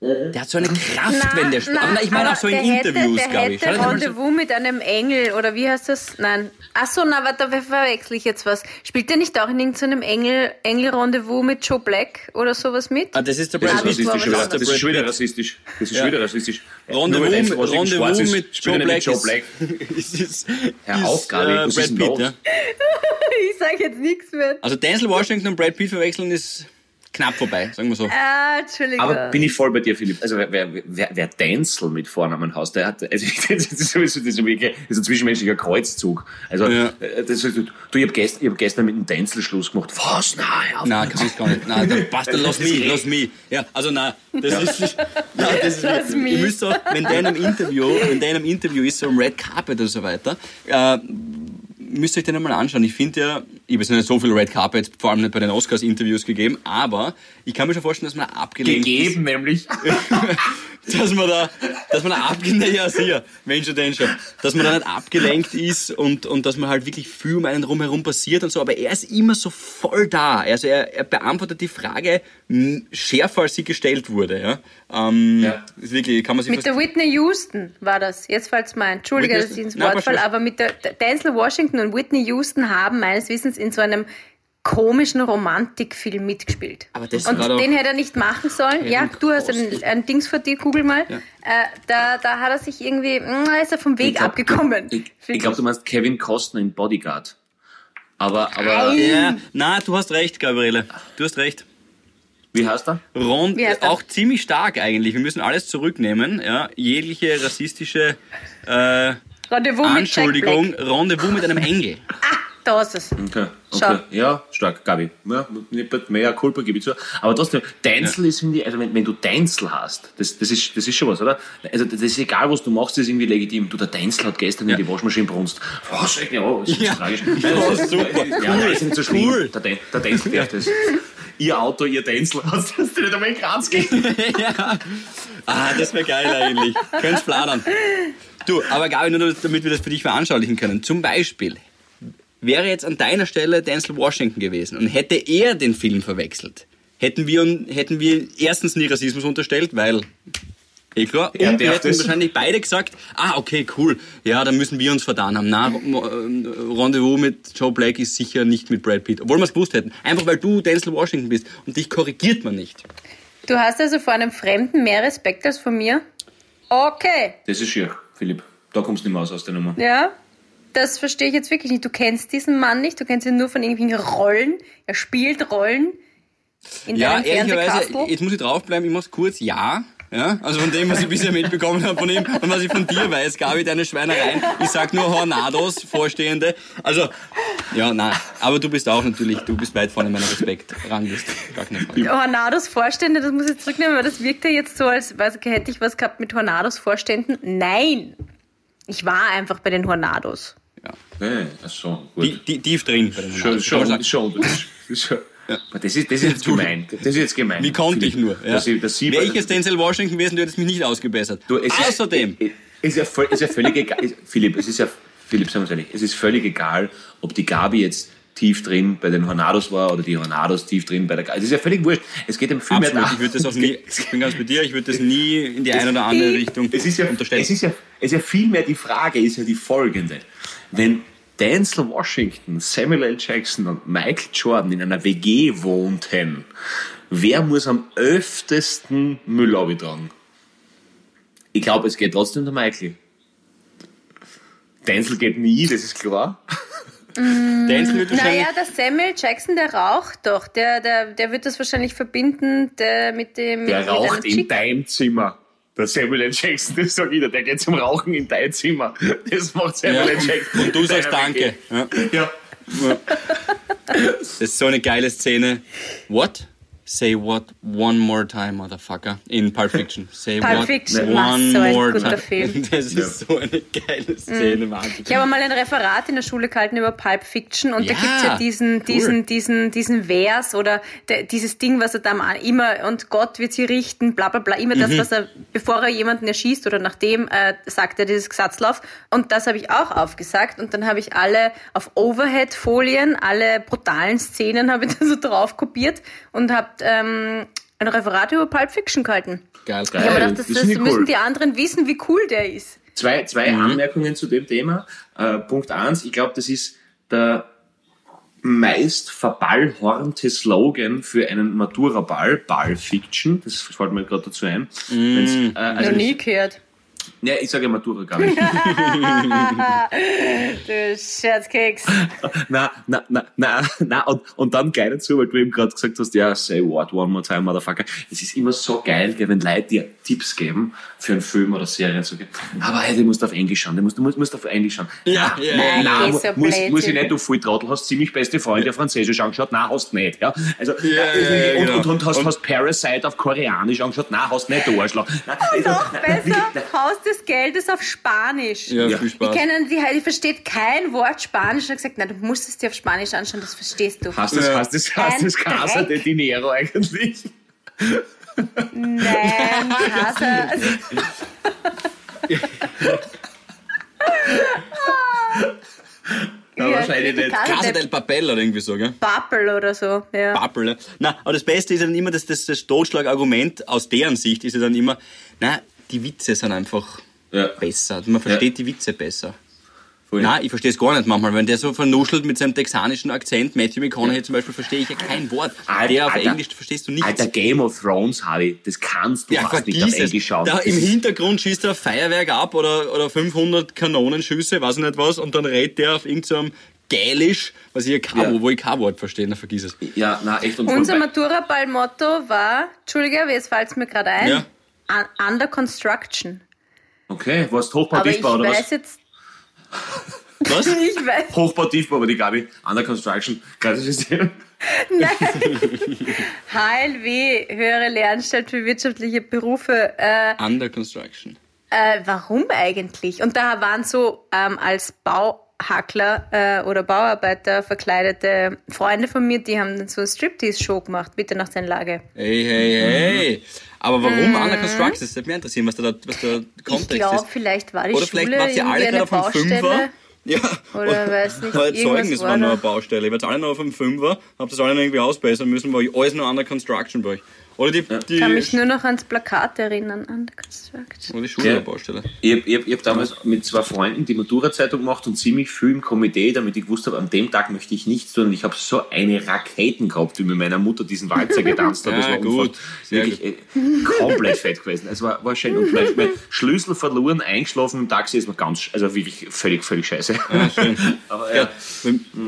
Speaker 4: Der hat so eine Kraft,
Speaker 2: Na,
Speaker 4: wenn der
Speaker 2: na,
Speaker 4: Aber ich meine auch so in
Speaker 2: der
Speaker 4: Interviews,
Speaker 2: hätte,
Speaker 4: glaube
Speaker 2: der
Speaker 4: ich.
Speaker 2: hätte
Speaker 4: mal so-
Speaker 2: Rendezvous mit einem Engel, oder wie heißt das? Nein. Ach so, na, warte, da verwechsel ich jetzt was. Spielt der nicht auch in irgendeinem Engel, Engel-Rendezvous mit Joe Black oder sowas mit?
Speaker 4: Ah, das ist der
Speaker 3: Das
Speaker 4: Brad Pitt.
Speaker 3: rassistisch,
Speaker 2: das ist
Speaker 3: Das ist schon wieder rassistisch. Das ist schon wieder rassistisch.
Speaker 4: Rendezvous,
Speaker 3: schwarz
Speaker 4: Rendezvous
Speaker 3: ist,
Speaker 4: mit
Speaker 3: spielt
Speaker 4: Joe Black,
Speaker 3: Joe
Speaker 4: ist-
Speaker 3: Black.
Speaker 4: ist,
Speaker 3: Hör auf,
Speaker 4: äh, Brad Pitt, ja.
Speaker 2: Ich sage jetzt nichts mehr.
Speaker 4: Also Denzel Washington und Brad Pitt verwechseln ist knapp vorbei, sagen wir so.
Speaker 2: Ah, Entschuldigung.
Speaker 3: Aber bin ich voll bei dir, Philipp. Also wer, wer, wer, wer Denzel mit Vornamen heißt, der hat, also das ist sowieso, das ist ein zwischenmenschlicher Kreuzzug. Also,
Speaker 4: Ja.
Speaker 3: äh, das ist, du, ich hab gestern, ich hab gestern mit dem Denzel Schluss gemacht. Was? Nein.
Speaker 4: Nein, kannst gar nicht. Nein, dann passt, dann lass mich, lass mich. Ja, also nein, das ist, nein, das ist,
Speaker 2: Lass mich.
Speaker 4: ihr müsst auch, wenn der in einem Interview, wenn der in einem Interview ist, so im Red Carpet oder so weiter, äh, müsst ihr euch den einmal anschauen. Ich finde ja, ich habe jetzt nicht so viel Red Carpet, vor allem nicht bei den Oscars-Interviews gegeben, aber ich kann mir schon vorstellen, dass man abgelenkt
Speaker 3: Gegeben, nämlich.
Speaker 4: dass man da, dass man da abgelenkt, ja, sicher, Mensch, denn schon, dass man da nicht abgelenkt ist und, und dass man halt wirklich viel um einen drumherum passiert und so, aber er ist immer so voll da. Also er, er beantwortet die Frage schärfer, als sie gestellt wurde, ja. Ähm,
Speaker 3: Ja.
Speaker 4: Ist wirklich, kann man sich
Speaker 2: Mit der Whitney Houston war das. Jetzt fällt's mir ein. Entschuldige, dass ich ins Wort
Speaker 4: schon.
Speaker 2: aber mit der der Denzel Washington und Whitney Houston haben meines Wissens in so einem komischen Romantikfilm mitgespielt.
Speaker 4: Aber das
Speaker 2: und den hätte er nicht machen sollen. Ja, du hast ein, ein Dings vor dir, google mal. Äh, da, da hat er sich irgendwie, mh, ist er vom Weg
Speaker 3: Ich glaub-
Speaker 2: abgekommen.
Speaker 3: Ich, ich glaube, du meinst Kevin Costner in Bodyguard. Aber, aber,
Speaker 4: Ja, na, du hast recht, Gabriele. Du hast recht.
Speaker 3: wie heißt er?
Speaker 4: Rond,
Speaker 2: Wie heißt er?
Speaker 4: auch ziemlich stark eigentlich. Wir müssen alles zurücknehmen, ja. Jegliche rassistische äh,
Speaker 2: Rendezvous mit
Speaker 4: Anschuldigung,
Speaker 2: Black.
Speaker 4: Rendezvous mit einem Engel.
Speaker 2: Ah, da ist es.
Speaker 3: Okay,
Speaker 2: Schau.
Speaker 3: okay. Ja, stark, Gabi. Ja, mehr Kulpa gebe ich zu. Aber trotzdem, Denzel ist, finde ich, also wenn, wenn du Denzel hast, das, das, ist, das ist schon was, oder? Also das ist egal, was du machst, das ist irgendwie legitim. Du, der Denzel hat gestern in die Waschmaschine brunst. Was? Ja, oh, das ist
Speaker 4: Ja.
Speaker 3: so tragisch.
Speaker 4: Ja, super.
Speaker 3: Ja, das ist nicht so schlimm.
Speaker 4: Cool.
Speaker 3: Der, der Denzel darf das. Ihr Auto, ihr Denzel, hast du nicht einmal in Graz gehen.
Speaker 4: ja. Ah, das wäre geil eigentlich. Könnt's planen. Du, aber Gabi, nur damit wir das für dich veranschaulichen können. Zum Beispiel, wäre jetzt an deiner Stelle Denzel Washington gewesen und hätte er den Film verwechselt, hätten wir, hätten wir erstens nie Rassismus unterstellt, weil Eh klar.
Speaker 3: Er
Speaker 4: und wir hätten
Speaker 3: das.
Speaker 4: wahrscheinlich beide gesagt, ah, okay, cool. Ja, dann müssen wir uns vertan haben. Na, Rendezvous mit Joe Black ist sicher nicht mit Brad Pitt. Obwohl wir es gewusst hätten. Einfach weil du Denzel Washington bist. Und dich korrigiert man nicht.
Speaker 2: Du hast also vor einem Fremden mehr Respekt als vor mir? Okay.
Speaker 3: Das ist schier, Philipp. Da kommst du nicht mehr aus aus der Nummer.
Speaker 2: Ja, das verstehe ich jetzt wirklich nicht. Du kennst diesen Mann nicht, du kennst ihn nur von irgendwelchen Rollen. Er spielt Rollen in
Speaker 4: Ja,
Speaker 2: deinem
Speaker 4: ehrlicherweise,
Speaker 2: Fernsehkastel.
Speaker 4: jetzt muss ich draufbleiben, ich mach's kurz, ja. Ja, also von dem, was ich bisher mitbekommen habe von ihm und was ich von dir weiß, Gabi, deine Schweinereien. Ich sag nur Hornados, Vorstehende. Also, ja, nein. Aber du bist auch natürlich, du bist weit vorne in meiner Respektrangliste. Gar keine Frage.
Speaker 2: Hornados Vorstände, das muss ich zurücknehmen, weil das wirkt ja jetzt so, als weiß, hätte ich was gehabt mit Hornados Vorständen. Nein! Ich war einfach bei den Hornados.
Speaker 4: Ja.
Speaker 3: Nee, ach so, gut.
Speaker 4: Die, die, tief drin.
Speaker 3: Schon, schon, schon. Das ist das ist, das ist jetzt gemein. Das ist jetzt gemein.
Speaker 4: Wie konnte ich nur? Ja.
Speaker 3: Dass ich, dass sie,
Speaker 4: Wäre ich jetzt Denzel Washington gewesen, du hättest mich nicht ausgebessert.
Speaker 3: du, es
Speaker 4: Außerdem,
Speaker 3: Ist, ist, ja, voll- ist ja völlig egal. Ist, Philipp, es ist ja, Philipp, sagen wir ehrlich, es ist völlig egal, ob die Gabi jetzt tief drin bei den Hornados war oder die Hornados tief drin bei der Gabi. Es ist ja völlig wurscht. Es geht ihm viel
Speaker 4: absolut,
Speaker 3: darum.
Speaker 4: ich würde das auch nie, ich bin ganz bei dir, ich würde das nie in die eine oder andere Richtung
Speaker 3: Es ist ja,
Speaker 4: unterstellen.
Speaker 3: es ist ja, es ist ja vielmehr die Frage, ist ja die folgende. Wenn Denzel Washington, Samuel L. Jackson und Michael Jordan in einer WG wohnten, wer muss am öftesten Müll tragen? Ich glaube, es geht trotzdem der Michael. Denzel geht nie, das ist klar.
Speaker 4: Denzel wird wahrscheinlich
Speaker 2: Naja, der Samuel Jackson, der raucht doch. Der, der, der wird das wahrscheinlich verbinden der, mit dem.
Speaker 3: Der
Speaker 2: mit,
Speaker 3: raucht in deinem Zimmer. Der Samuel L. Jackson, das sag ich dir, der geht zum Rauchen in dein Zimmer. Das macht Samuel
Speaker 4: Ja.
Speaker 3: L. Jackson.
Speaker 4: Und du sagst Danke. Ja.
Speaker 3: Ja.
Speaker 4: Das ist so eine geile Szene. What? Say what one more time, motherfucker. In Pulp Fiction. Say
Speaker 2: Pulp
Speaker 4: what
Speaker 2: Fiction,
Speaker 4: one
Speaker 2: so ein
Speaker 4: more
Speaker 2: guter
Speaker 4: time.
Speaker 2: Film.
Speaker 4: Das ist so eine geile Szene, Wahnsinn.
Speaker 2: Ich habe mal ein Referat in der Schule gehalten über Pulp Fiction und da
Speaker 4: Ja,
Speaker 2: gibt's ja diesen,
Speaker 4: cool.
Speaker 2: diesen, diesen, diesen Vers oder der, dieses Ding, was er da mal immer und Gott wird sie richten, bla bla bla, immer
Speaker 4: Mhm.
Speaker 2: das, was er, bevor er jemanden erschießt oder nachdem, äh, sagt er dieses Gesatzlauf. Und das habe ich auch aufgesagt und dann habe ich alle auf Overhead-Folien, alle brutalen Szenen habe ich da so drauf kopiert und habe ähm, ein Referat über Pulp Fiction gehalten.
Speaker 4: Geil.
Speaker 2: Ich habe gedacht, das,
Speaker 3: das
Speaker 2: das müssen
Speaker 3: cool.
Speaker 2: die anderen wissen, wie cool der ist.
Speaker 3: Zwei, zwei Anmerkungen zu dem Thema. Äh, Punkt eins, ich glaube, das ist der meist verballhornte Slogan für einen Matura-Ball, Ball Fiction. Das fällt mir gerade dazu ein. Wenn's, äh, also
Speaker 2: Noch nie gehört.
Speaker 3: Ja, ich sage ja Matura gar nicht.
Speaker 2: Du Scherzkeks.
Speaker 3: na, na, na, na, na, und, und dann geil dazu, weil du eben gerade gesagt hast, ja, say what one more time, motherfucker. Es ist immer so geil, wenn Leute dir Tipps geben für einen Film oder Serie. So, aber hey, du musst auf Englisch schauen, du musst, du musst, musst auf Englisch schauen.
Speaker 4: Ja, ja,
Speaker 3: nein,
Speaker 2: ja.
Speaker 3: nein,
Speaker 2: so
Speaker 3: muss, muss ich nicht, du Volltrottel, hast ziemlich beste Freunde auf Französisch angeschaut, nein, hast nicht, ja. Also,
Speaker 4: Ja, ja, ja,
Speaker 3: und, und, und hast,
Speaker 4: Und-
Speaker 3: hast Parasite auf Koreanisch angeschaut, nein, hast nicht, du Arschloch. Nein,
Speaker 2: Noch
Speaker 3: nein, nein,
Speaker 2: besser, Haus des Geldes auf Spanisch.
Speaker 4: Ja,
Speaker 3: Ja.
Speaker 4: viel
Speaker 2: Ich
Speaker 4: Spaß.
Speaker 2: kenne die, die versteht kein Wort Spanisch und hat gesagt, nein, du musst es dir auf Spanisch anschauen, das verstehst du.
Speaker 3: Hast das,
Speaker 4: Ja.
Speaker 3: hast das, hast das Casa de. Dinero eigentlich?
Speaker 2: Nein, Casa. Also,
Speaker 3: Ja, wahrscheinlich nicht.
Speaker 2: Casa
Speaker 4: Casa
Speaker 2: de
Speaker 4: del Papel oder irgendwie so, gell?
Speaker 2: Papel oder so. Ja.
Speaker 4: Pappel, ne? Na, aber das Beste ist ja dann immer, dass das, das Totschlagargument aus deren Sicht ist ja dann immer, na, die Witze sind einfach
Speaker 3: Ja.
Speaker 4: besser. Man versteht die Witze besser.
Speaker 3: Voll.
Speaker 4: Nein, ich verstehe es gar nicht manchmal. Wenn der so vernuschelt mit seinem texanischen Akzent, Matthew McConaughey zum Beispiel, verstehe ich ja kein Wort.
Speaker 3: Alter,
Speaker 4: der auf
Speaker 3: Alter.
Speaker 4: Englisch verstehst du nichts.
Speaker 3: Alter, Game of Thrones, Harry, das kannst du
Speaker 4: ja,
Speaker 3: fast nicht auf. Englisch schauen.
Speaker 4: Da im Hintergrund schießt er ein Feuerwerk ab oder, oder 500 Kanonenschüsse, weiß ich nicht was, und dann redet der auf irgendeinem Gälisch, was ich ja kein,
Speaker 3: Ja.
Speaker 4: wo ich kein Wort verstehe, dann vergiss es.
Speaker 3: Ja, na echt. Und
Speaker 2: Unser Matura-Ball-Motto war, Entschuldige, jetzt fällt es mir gerade ein,
Speaker 4: Ja.
Speaker 2: Un- Under Construction.
Speaker 3: okay, was Hochbau,
Speaker 2: Aber ich
Speaker 3: Tiefbau oder
Speaker 2: weiß
Speaker 3: was?
Speaker 2: jetzt,
Speaker 4: Was?
Speaker 2: ich weiß,
Speaker 3: Hochbau, Tiefbau, aber die Gabi, Under Construction, klassisches System.
Speaker 2: HLW, Höhere Lehranstalt für wirtschaftliche Berufe, äh,
Speaker 4: Under Construction.
Speaker 2: Äh, warum eigentlich? Und da waren so ähm, als Bauhackler äh, oder Bauarbeiter verkleidete Freunde von mir, die haben dann so eine Striptease-Show gemacht, Mitternachtsanlage.
Speaker 4: Hey, hey, hey. Aber warum Under Construction? Das würde mich interessieren, was da, was der
Speaker 2: Mhm. Ich
Speaker 4: Kontext
Speaker 2: glaube,
Speaker 4: ist.
Speaker 2: vielleicht war die
Speaker 4: Oder
Speaker 2: Schule
Speaker 4: vielleicht wart ihr alle gerade auf Fünfer.
Speaker 2: Baustelle.
Speaker 4: Ja.
Speaker 2: Oder weiß nicht, irgendwas
Speaker 4: Zeugnis
Speaker 2: war
Speaker 4: war nur eine Baustelle. Ihr wart alle noch auf dem Fünfer, habt das alle noch irgendwie ausbessern müssen, war alles nur Under Construction bei euch. Oder die, die,
Speaker 2: Ich kann mich nur noch ans Plakat erinnern, Construction.
Speaker 4: oder die Schule
Speaker 3: Ja.
Speaker 4: der Baustelle.
Speaker 3: Ich habe ich hab, ich hab damals mit zwei Freunden die Matura-Zeitung gemacht und ziemlich viel im Komitee, damit ich gewusst habe, an dem Tag möchte ich nichts tun. Und ich habe so eine Raketen gehabt, wie mit meiner Mutter diesen Walzer getanzt hat. Das
Speaker 4: Ja,
Speaker 3: war
Speaker 4: gut.
Speaker 3: wirklich äh, komplett fett gewesen. Es war, war schön. Und mein, mein Schlüssel verloren, eingeschlafen im Taxi, ist mir ganz, also wirklich völlig, völlig scheiße.
Speaker 4: Ah.
Speaker 3: Aber
Speaker 4: Ja,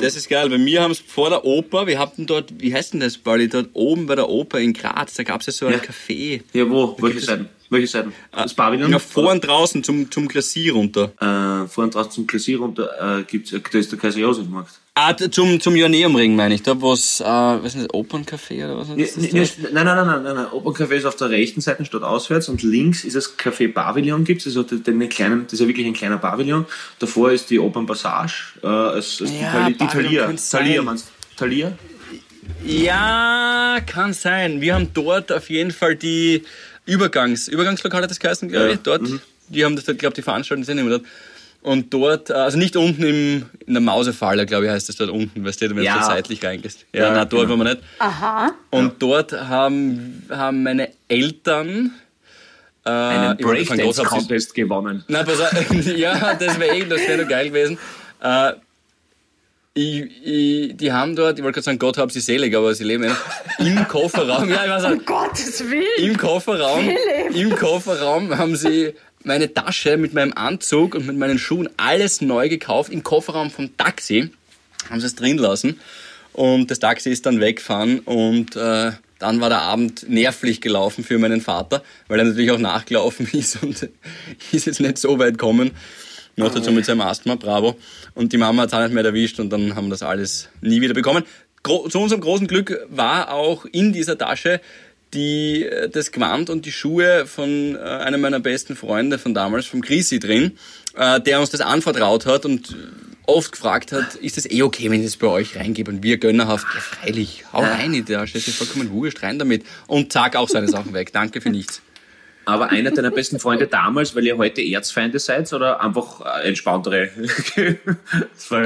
Speaker 4: das ist geil. Bei mir haben es vor der Oper, wir hatten dort, wie heißt denn das, Bali, dort oben bei der Oper in Graz, da gab es ja so ein
Speaker 3: Ja.
Speaker 4: Café.
Speaker 3: ja wo? Welche Seiten? Welche Seiten? Das Pavillon?
Speaker 4: Ja, vor und draußen zum, zum Glacier runter.
Speaker 3: Äh, vor und draußen zum Klassier runter äh, gibt's, da ist der Kaiser Josef Markt.
Speaker 4: Ah, zum, zum Joanneumring meine ich, da wo es, äh, was ist das, Operncafé oder was
Speaker 3: Ja,
Speaker 4: ist das?
Speaker 3: nee, Nein, nein, nein, nein, nein, nein. Operncafé ist auf der rechten Seite statt auswärts und links ist das Café Pavillon gibt's, also den, den kleinen, das ist ja wirklich ein kleiner Pavillon. Davor ist die Opernpassage, äh, als, als
Speaker 4: Ja,
Speaker 3: die, Thalia- Thalia. meinst du? Thalia?
Speaker 4: Ja, kann sein. Wir haben dort auf jeden Fall die Übergangs, Übergangslokale das geheißen, glaube
Speaker 3: Ja,
Speaker 4: ich. Dort, die haben das, glaube die veranstalten sind immer dort. Und dort, äh, also nicht unten im, in der Mausefalle, glaube ich, heißt das dort unten, weißt du, wenn
Speaker 3: Ja.
Speaker 4: du da seitlich reingehst. Ja,
Speaker 3: Ja,
Speaker 4: nein, dort
Speaker 3: genau.
Speaker 4: waren wir nicht.
Speaker 2: Aha.
Speaker 4: Und dort haben, haben meine Eltern äh,
Speaker 3: Einen Breakdance-Contest gewonnen.
Speaker 4: Nein, pass auf, ja, das wäre eh, das wäre geil gewesen. Äh, ich, ich, die haben dort, ich wollte gerade sagen, Gott hab sie selig, aber sie leben im Kofferraum, ja, ich weiß auch,
Speaker 2: Um Gottes Willen.
Speaker 4: im Kofferraum,
Speaker 2: Philipp.
Speaker 4: im Kofferraum haben sie meine Tasche mit meinem Anzug und mit meinen Schuhen alles neu gekauft, im Kofferraum vom Taxi, haben sie es drin lassen und das Taxi ist dann weggefahren und äh, dann war der Abend nervlich gelaufen für meinen Vater, weil er natürlich auch nachgelaufen ist und ist jetzt nicht so weit gekommen. Noch dazu mit seinem Asthma, bravo. Und die Mama hat es auch nicht mehr erwischt und dann haben wir das alles nie wieder bekommen. Gro zu unserem großen Glück war auch in dieser Tasche die, äh, das Gewand und die Schuhe von äh, einem meiner besten Freunde von damals, vom Chrissy drin, äh, der uns das anvertraut hat und oft gefragt hat, ist es eh okay, wenn ich das bei euch reingebe? Und wir gönnerhaft, ja freilich, hau rein in die Tasche, es ist vollkommen wurscht, rein damit. Und zack, auch seine Sachen weg. Danke für nichts.
Speaker 3: Aber einer deiner besten Freunde damals, weil ihr heute Erzfeinde seid oder einfach äh, entspanntere
Speaker 4: Verhältnis? Äh,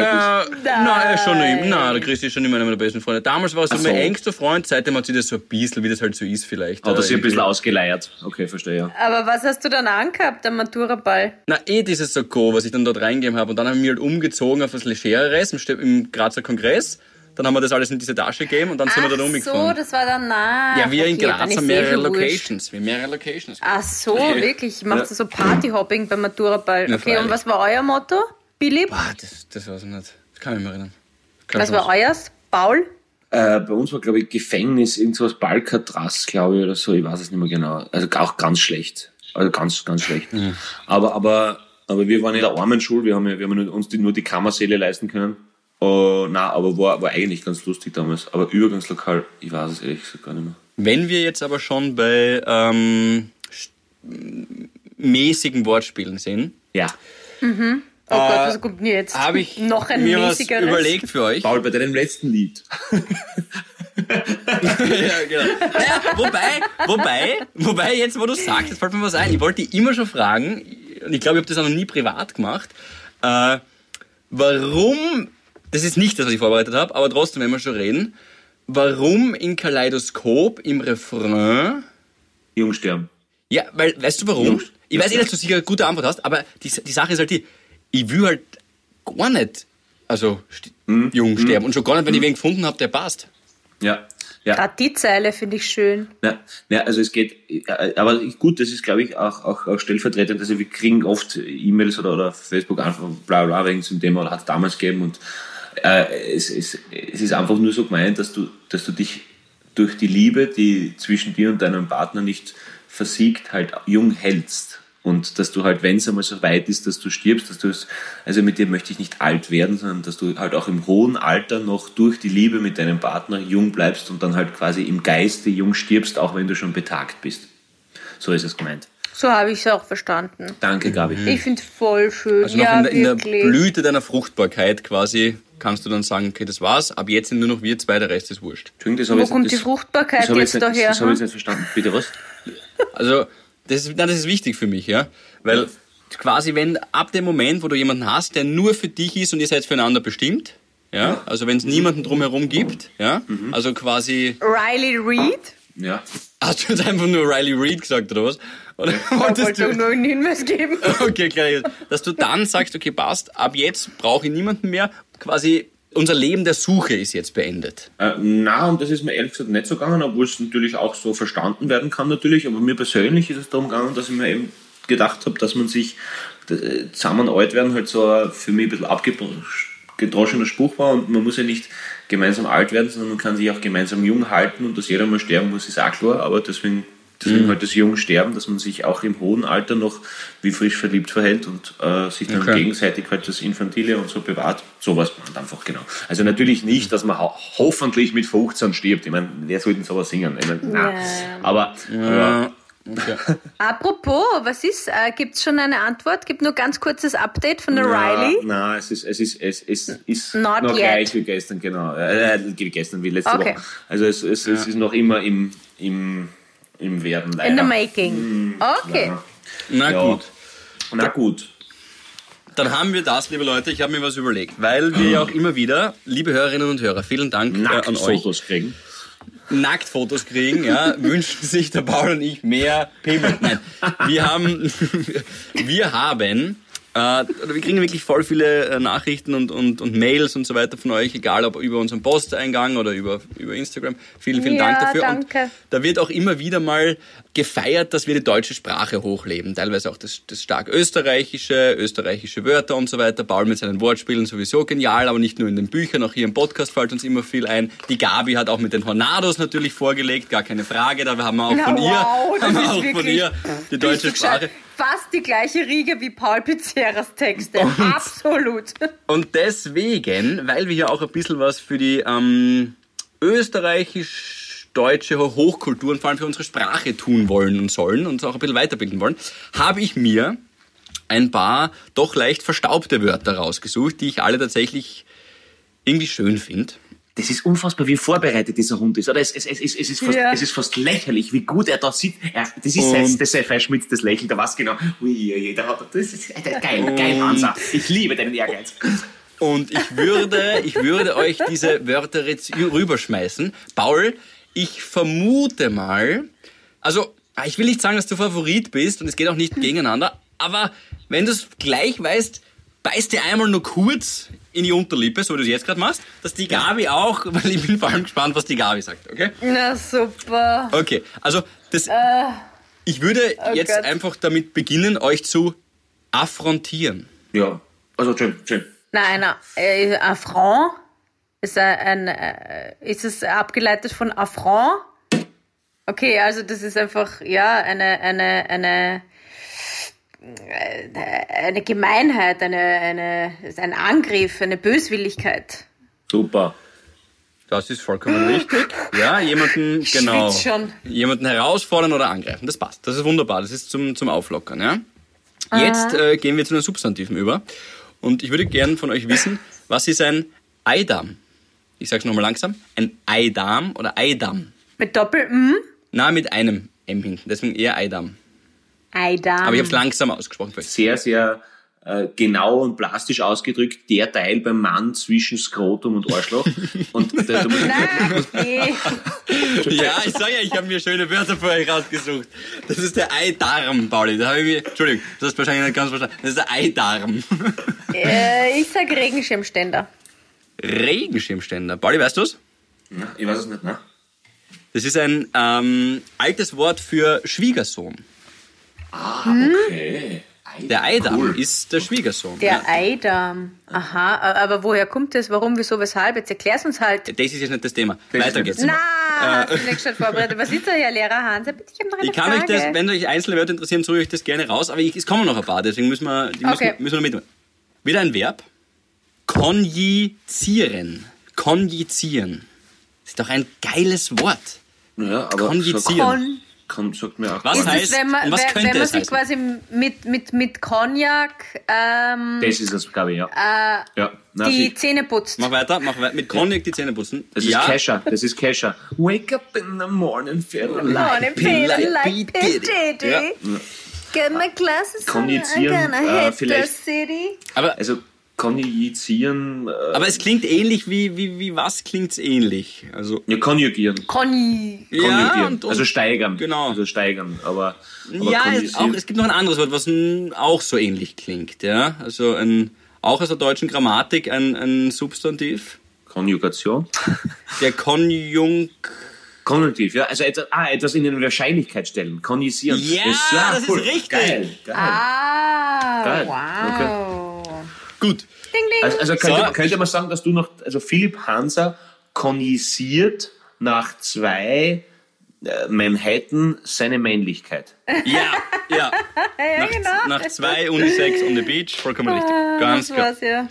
Speaker 4: nein, schon. Nein, der Christi ist schon immer einer meiner besten Freunde. Damals war er so, so. mein engster Freund, seitdem hat sich das so ein bisschen, wie das halt so ist vielleicht.
Speaker 3: Hat er sich ein bisschen ausgeleiert. Okay, verstehe, ja.
Speaker 2: Aber was hast du dann angehabt am Maturaball?
Speaker 4: Na, eh dieses Sakko, was ich dann dort reingegeben habe. Und dann haben wir halt umgezogen auf was Legereres im, im Grazer Kongress. Dann haben wir das alles in diese Tasche gegeben und dann sind
Speaker 2: Ach
Speaker 4: wir dann umgefahren.
Speaker 2: so, das war dann nah.
Speaker 4: Ja, wir okay, in Graz haben mehrere Locations. Wir mehrere Locations.
Speaker 2: Ach so, okay. wirklich? Macht ja. so Partyhopping beim Maturaball? Okay, ja, und was war euer Motto? Billy?
Speaker 4: Boah, das, das weiß ich nicht. Das kann ich mich erinnern.
Speaker 2: Kann was war euers? Paul?
Speaker 3: Äh, bei uns war, glaube ich, Gefängnis, irgendwas Balkatras, glaube ich, oder so. Ich weiß es nicht mehr genau. Also auch ganz schlecht. Also ganz, ganz schlecht. Mhm. Aber, aber, aber wir waren in der armen Schule. Wir haben, wir haben uns die, nur die Kammersäle leisten können. Uh, na, aber war, war eigentlich ganz lustig damals. Aber Übergangslokal, ich weiß es ehrlich gesagt gar nicht mehr.
Speaker 4: Wenn wir jetzt aber schon bei ähm, mäßigen Wortspielen sind.
Speaker 3: Ja.
Speaker 2: Mhm. Oh äh, Gott, was kommt denn jetzt?
Speaker 4: Habe ich noch ein mir was überlegt für euch.
Speaker 3: Paul, bei deinem letzten Lied.
Speaker 4: ja, genau. Naja, wobei, wobei, wobei, jetzt wo du sagst, jetzt fällt mir was ein. Ich wollte dich immer schon fragen, und ich glaube, ich habe das auch noch nie privat gemacht, äh, warum das ist nicht das, was ich vorbereitet habe, aber trotzdem, wenn wir schon reden, warum in Kaleidoskop im Refrain
Speaker 3: Jungsterben?
Speaker 4: Ja, weil, weißt du warum? Jungs ich weiß eh, dass du sicher eine gute Antwort hast, aber die, die Sache ist halt die, ich will halt gar nicht, also hm. jung sterben. Hm. Und schon gar nicht, wenn hm. ich wen gefunden habe, der passt.
Speaker 3: Ja. Ja.
Speaker 2: Gerade die Zeile finde ich schön.
Speaker 3: Ja, ja, also es geht, äh, aber gut, das ist glaube ich auch, auch, auch stellvertretend, also wir kriegen oft E-Mails oder, oder Facebook einfach bla bla wegen zum Thema oder hat es damals gegeben und äh, es, es, es ist einfach nur so gemeint, dass du, dass du dich durch die Liebe, die zwischen dir und deinem Partner nicht versiegt, halt jung hältst. Und dass du halt, wenn es einmal so weit ist, dass du stirbst, dass du es, also mit dir möchte ich nicht alt werden, sondern dass du halt auch im hohen Alter noch durch die Liebe mit deinem Partner jung bleibst und dann halt quasi im Geiste jung stirbst, auch wenn du schon betagt bist. So ist es gemeint.
Speaker 2: So habe ich es auch verstanden.
Speaker 3: Danke, Gabi.
Speaker 2: Ich finde es voll schön.
Speaker 4: Also noch ja, in, der, in, der, Blüte deiner Fruchtbarkeit quasi kannst du dann sagen, okay, das war's, ab jetzt sind nur noch wir zwei, der Rest ist wurscht.
Speaker 2: Wo jetzt, kommt das, die Fruchtbarkeit jetzt, jetzt daher?
Speaker 3: Das habe ich jetzt nicht verstanden. Bitte was?
Speaker 4: Also, das ist, nein, das ist wichtig für mich, ja. Weil ja. quasi, wenn ab dem Moment, wo du jemanden hast, der nur für dich ist und ihr seid füreinander bestimmt, ja, also wenn es niemanden drumherum gibt, ja, mhm. also quasi.
Speaker 2: Riley Reed?
Speaker 3: Ja.
Speaker 4: Hast du jetzt einfach nur Riley Reed gesagt, oder was? Oder
Speaker 2: ja, wolltest du nur einen Hinweis geben?
Speaker 4: Okay, klar. Dass du dann sagst, okay, passt, ab jetzt brauche ich niemanden mehr. Quasi unser Leben der Suche ist jetzt beendet.
Speaker 3: Äh, na, und das ist mir ehrlich gesagt nicht so gegangen, obwohl es natürlich auch so verstanden werden kann natürlich. Aber mir persönlich ist es darum gegangen, dass ich mir eben gedacht habe, dass man sich äh, zusammen alt werden halt so für mich ein bisschen abgedroschener Spruch war und man muss ja nicht gemeinsam alt werden, sondern man kann sich auch gemeinsam jung halten und dass jeder mal sterben muss, ist auch klar, aber deswegen Deswegen mhm. halt das junge Sterben, dass man sich auch im hohen Alter noch wie frisch verliebt verhält und äh, sich dann okay. gegenseitig halt das Infantile und so bewahrt. Sowas und einfach genau. Also natürlich nicht, dass man ho hoffentlich mit 15 stirbt. Ich meine, wer sollte sowas singen? Ich mein, ja. Aber,
Speaker 4: ja. Okay.
Speaker 2: Apropos, was ist? Äh, Gibt es schon eine Antwort? Gibt nur ganz kurzes Update von der na, Riley?
Speaker 3: Nein, es ist, es ist, es ist, ist Not noch yet. gleich wie gestern, genau. Äh, wie gestern, wie letzte okay. Woche. Also es, es, ja. es ist noch immer im, im im Werden leider.
Speaker 2: In the making. Mm, okay.
Speaker 4: Na ja. gut.
Speaker 3: Na gut.
Speaker 4: Dann haben wir das, liebe Leute. Ich habe mir was überlegt, weil wir ja auch immer wieder, liebe Hörerinnen und Hörer, vielen Dank äh, an euch.
Speaker 3: Fotos kriegen.
Speaker 4: Nacktfotos kriegen, ja, wünschen sich der Paul und ich mehr Pimmel. Nein, wir haben, wir haben wir kriegen wirklich voll viele äh, Nachrichten und, und, und Mails und so weiter von euch, egal ob über unseren Posteingang oder über, über Instagram. Vielen, vielen ja, Dank dafür.
Speaker 2: Danke.
Speaker 4: Und da wird auch immer wieder mal gefeiert, dass wir die deutsche Sprache hochleben. Teilweise auch das, das stark österreichische, österreichische Wörter und so weiter. Paul mit seinen Wortspielen sowieso genial, aber nicht nur in den Büchern, auch hier im Podcast fällt uns immer viel ein. Die Gabi hat auch mit den Hornados natürlich vorgelegt, gar keine Frage. Da haben wir auch von wow, ihr, haben wir auch von ihr die deutsche Sprache
Speaker 2: fast die gleiche Riege wie Paul Pizzeras Texte. Und, Absolut.
Speaker 4: Und deswegen, weil wir ja auch ein bisschen was für die ähm, österreichisch-deutsche Hochkultur und vor allem für unsere Sprache tun wollen und sollen und auch ein bisschen weiterbilden wollen, habe ich mir ein paar doch leicht verstaubte Wörter rausgesucht, die ich alle tatsächlich irgendwie schön finde.
Speaker 3: Das ist unfassbar, wie vorbereitet dieser Hund ist. Oder es, es, es, es, es, ist, fast,
Speaker 2: Ja.
Speaker 3: es ist fast lächerlich, wie gut er da sieht. Er, das ist sein, das sein verschmitztes Lächeln, da weiß genau, ui, ui, ui, da hat er, das ist geil, geil, Hansa. Ich liebe deinen Ehrgeiz.
Speaker 4: Und ich würde, ich würde euch diese Wörter jetzt rüberschmeißen. Paul, ich vermute mal, also ich will nicht sagen, dass du Favorit bist und es geht auch nicht gegeneinander, aber wenn du es gleich weißt, beiß dir einmal nur kurz in die Unterlippe, so wie du es jetzt gerade machst, dass die Gabi auch, weil ich bin vor allem gespannt, was die Gabi sagt, okay?
Speaker 2: Na super.
Speaker 4: Okay, also das, ich würde jetzt
Speaker 2: Gott.
Speaker 4: einfach damit beginnen, euch zu affrontieren.
Speaker 3: Ja, also schön, schön.
Speaker 2: Nein, nein. Äh, Affront ist ein, ein äh, ist es abgeleitet von Affront? Okay, also das ist einfach ja eine eine eine äh, eine Gemeinheit, eine eine ein Angriff, eine Böswilligkeit.
Speaker 3: Super.
Speaker 4: Das ist vollkommen richtig. Ja, jemanden,
Speaker 2: Ich
Speaker 4: genau.
Speaker 2: schon.
Speaker 4: Jemanden herausfordern oder angreifen. Das passt. Das ist wunderbar. Das ist zum, zum Auflockern, ja. Jetzt äh, gehen wir zu den Substantiven über. Und ich würde gern von euch wissen, was ist ein Eidam? Ich sag's nochmal langsam. Ein Eidam oder Eidam.
Speaker 2: Mit Doppel M,
Speaker 4: Na, mit einem M hinten. Deswegen eher Eidam.
Speaker 2: Eidam.
Speaker 4: Aber ich habe es langsam ausgesprochen.
Speaker 3: Sehr, sehr äh, genau und plastisch ausgedrückt, der Teil beim Mann zwischen Skrotum und Arschloch. und da, da,
Speaker 2: Nein, nee.
Speaker 4: Ja, ich sage ja, ich habe mir schöne Wörter für euch rausgesucht. Das ist der Eidarm, Pauli. Da habe ich mir, Entschuldigung, das hast du wahrscheinlich nicht ganz verstanden. Das ist der Eidarm.
Speaker 2: äh, ich sag Regenschirmständer.
Speaker 4: Regenschirmständer. Pauli, weißt du's?
Speaker 3: Na, ich weiß es nicht, ne?
Speaker 4: Das ist ein ähm, altes Wort für Schwiegersohn.
Speaker 3: Ah, okay.
Speaker 4: Der Eidam
Speaker 3: Cool.
Speaker 4: ist der Schwiegersohn.
Speaker 2: Der
Speaker 4: ja.
Speaker 2: Eidam. Aha, aber woher kommt das? Warum, wieso, weshalb? Jetzt erklär's uns halt.
Speaker 4: Das ist jetzt nicht das Thema. Weiter geht's.
Speaker 2: Na, hast du nicht schon vorbereitet? Was ist da, Herr Lehrer Hans? Bitte, ich habe noch eine
Speaker 4: Ich kann euch
Speaker 2: Frage.
Speaker 4: das, wenn euch einzelne Wörter interessieren, suche ich das gerne raus, aber ich, es kommen noch ein paar, deswegen müssen wir, die müssen,
Speaker 2: Okay.
Speaker 4: müssen wir noch mit. Wieder ein Verb. Konjizieren. Konjizieren. Das ist doch ein geiles Wort.
Speaker 3: Ja, aber
Speaker 4: Konjizieren.
Speaker 2: Kon
Speaker 3: Kann, sagt mir auch
Speaker 4: Was
Speaker 2: ist
Speaker 4: heißt-
Speaker 2: es, wenn man,
Speaker 4: was
Speaker 2: wenn,
Speaker 4: könnte
Speaker 2: wenn man
Speaker 4: es
Speaker 2: sich
Speaker 4: heißen?
Speaker 2: quasi mit, mit, mit Cognac ähm,
Speaker 3: Das ist das, glaube ich, ja. ja, na,
Speaker 2: die
Speaker 3: sicher.
Speaker 2: Zähne putzt?
Speaker 4: Mach weiter, mach weiter. Mit Cognac die Zähne putzen.
Speaker 3: Das
Speaker 4: ja.
Speaker 3: ist Kesha, das ist Kesha. Wake up in the morning, feel like
Speaker 2: Feel
Speaker 4: like
Speaker 2: like.
Speaker 4: Ja.
Speaker 2: Get my glasses on, I'm gonna
Speaker 3: äh,
Speaker 2: hit the city.
Speaker 4: Aber,
Speaker 3: Also, konjugieren, äh,
Speaker 4: aber es klingt ähnlich wie, wie, wie was klingt's ähnlich? Also,
Speaker 3: ja, konjugieren.
Speaker 4: Ja,
Speaker 3: Konjugieren.
Speaker 4: und, und,
Speaker 3: also steigern.
Speaker 4: Genau.
Speaker 3: Also steigern, aber, aber
Speaker 4: ja, es,
Speaker 3: konjugieren-
Speaker 4: auch, es gibt noch ein anderes Wort, was auch so ähnlich klingt, ja. Also ein, auch aus der deutschen Grammatik ein, ein Substantiv.
Speaker 3: Konjugation.
Speaker 4: Der Konjunk...
Speaker 3: Konjunktiv, ja. Also etwas, ah, etwas in eine Wahrscheinlichkeit stellen. Konjugieren.
Speaker 4: Ja,
Speaker 3: ah,
Speaker 4: das ist richtig.
Speaker 3: Geil, geil.
Speaker 2: Ah,
Speaker 3: Geil.
Speaker 2: wow.
Speaker 4: Gut.
Speaker 2: Ding, ding.
Speaker 3: Also, also könnte,
Speaker 4: So.
Speaker 3: könnte man sagen, dass du noch, also Philipp Hanser konjisiert nach zwei äh, Manhattan seine Männlichkeit.
Speaker 4: Ja, ja.
Speaker 2: ja,
Speaker 4: Nach,
Speaker 2: genau.
Speaker 4: nach zwei Unisex on the Beach, vollkommen richtig. Ganz
Speaker 2: das
Speaker 4: klar.
Speaker 2: war's, ja.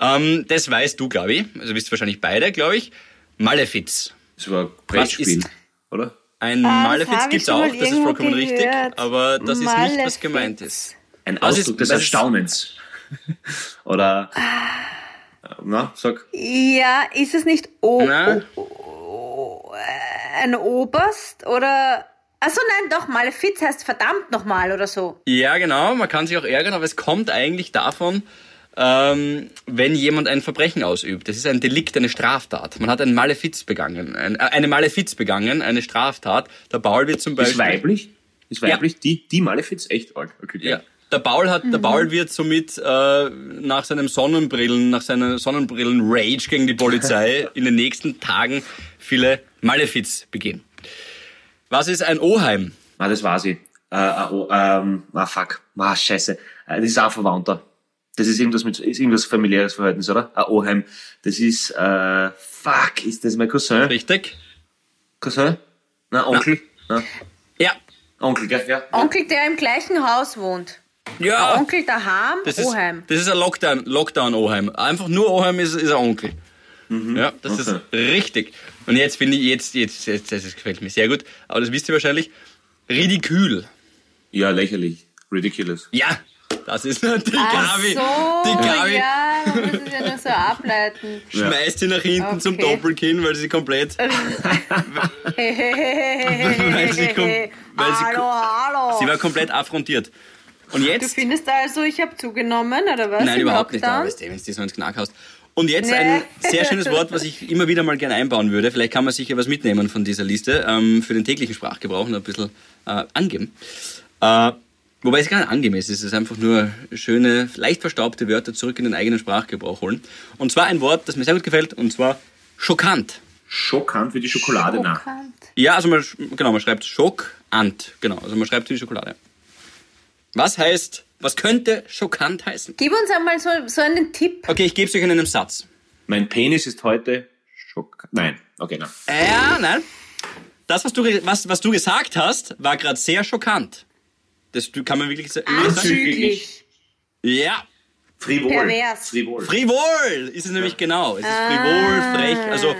Speaker 4: Ähm, das weißt du, glaube ich. Also wisst ihr wahrscheinlich beide, glaube ich. Malefiz.
Speaker 3: Das war ein Brettspiel, oder?
Speaker 4: Ein
Speaker 2: Ah, das
Speaker 4: Malefiz gibt's
Speaker 2: schon
Speaker 4: auch, das ist vollkommen richtig.
Speaker 2: gehört.
Speaker 4: Aber das ist nicht, was gemeint ist.
Speaker 3: Ein Ausdruck
Speaker 4: ist-
Speaker 3: des Erstaunens. oder, na, sag.
Speaker 2: Ja, ist es nicht o
Speaker 4: Na?
Speaker 2: o o ein Oberst oder... Achso, nein, doch, Malefiz heißt verdammt nochmal oder so.
Speaker 4: Ja, genau, man kann sich auch ärgern, aber es kommt eigentlich davon, ähm, wenn jemand ein Verbrechen ausübt. Das ist ein Delikt, eine Straftat. Man hat ein Malefiz begangen, ein, äh, eine Malefiz begangen, eine Straftat. Der Paul wird zum Beispiel...
Speaker 3: Ist weiblich? Ist weiblich? Die, die Malefiz? Echt arg. Okay.
Speaker 4: Ja. Der Paul hat, der Paul wird somit äh, nach seinem Sonnenbrillen, nach seiner Sonnenbrillen-Rage gegen die Polizei in den nächsten Tagen viele Malefiz begehen. Was ist ein Oheim?
Speaker 3: Ah, das war sie. Äh, äh, oh, ähm, ah, fuck. Ah, scheiße. Äh, das ist auch ein Verwandter. Das ist irgendwas mit, ist irgendwas familiäres Verhältnis, oder? Ein Oheim. Das ist, äh, fuck, ist das mein Cousin?
Speaker 4: Richtig?
Speaker 3: Cousin? Na, Onkel? Na.
Speaker 4: Ja.
Speaker 3: Onkel, gell? Ja.
Speaker 2: Onkel, der im gleichen Haus wohnt.
Speaker 4: Ja.
Speaker 2: Onkel daheim,
Speaker 4: Das ist,
Speaker 2: Oheim.
Speaker 4: das ist ein Lockdown, Lockdown-Oheim. Einfach nur Oheim ist, ist ein Onkel. Ja, das
Speaker 3: okay.
Speaker 4: ist richtig. Und jetzt finde ich, jetzt, jetzt, jetzt, das gefällt mir sehr gut, aber das wisst ihr wahrscheinlich. Ridikül.
Speaker 3: Ja, lächerlich. Ridiculous.
Speaker 4: Ja, das ist die
Speaker 2: Ach
Speaker 4: Gabi.
Speaker 2: so,
Speaker 4: die Gabi.
Speaker 2: ja, man muss es ja nur so ableiten.
Speaker 4: Schmeißt sie nach hinten zum
Speaker 2: Okay.
Speaker 4: Doppelkinn, weil sie komplett. weil sie, kom weil sie,
Speaker 2: hallo, hallo.
Speaker 4: sie war komplett affrontiert. Und
Speaker 2: du
Speaker 4: jetzt.
Speaker 2: findest also, ich habe zugenommen, oder was?
Speaker 4: Nein, überhaupt nicht. Aber weißt du, wenn du dir so ins Knack hast. Und jetzt
Speaker 2: Nee.
Speaker 4: ein sehr schönes Wort, was ich immer wieder mal gerne einbauen würde. Vielleicht kann man sicher was mitnehmen von dieser Liste ähm, für den täglichen Sprachgebrauch und ein bisschen äh, angeben. Äh, wobei es gar nicht angemessen ist. Es ist einfach nur schöne, leicht verstaubte Wörter zurück in den eigenen Sprachgebrauch holen. Und zwar ein Wort, das mir sehr gut gefällt, und zwar schockant.
Speaker 3: Schockant wie die Schokolade nach.
Speaker 2: Schockant.
Speaker 4: Ja, also man, genau, man schreibt schockant. Genau, also man schreibt wie die Schokolade. Was heißt, was könnte schockant heißen?
Speaker 2: Gib uns einmal so, so einen Tipp.
Speaker 4: Okay, ich gebe es euch in einem Satz.
Speaker 3: Mein Penis ist heute schockant. Nein, okay, nein.
Speaker 4: Ja, nein. Das, was du, was, was du gesagt hast, war gerade sehr schockant. Das kann man wirklich sa- wirklich sagen.
Speaker 2: Anzüglich.
Speaker 4: Ja,
Speaker 3: Frivol.
Speaker 2: Pervers.
Speaker 3: Frivol.
Speaker 4: frivol ist es nämlich genau. Es ist frivol, frech. Also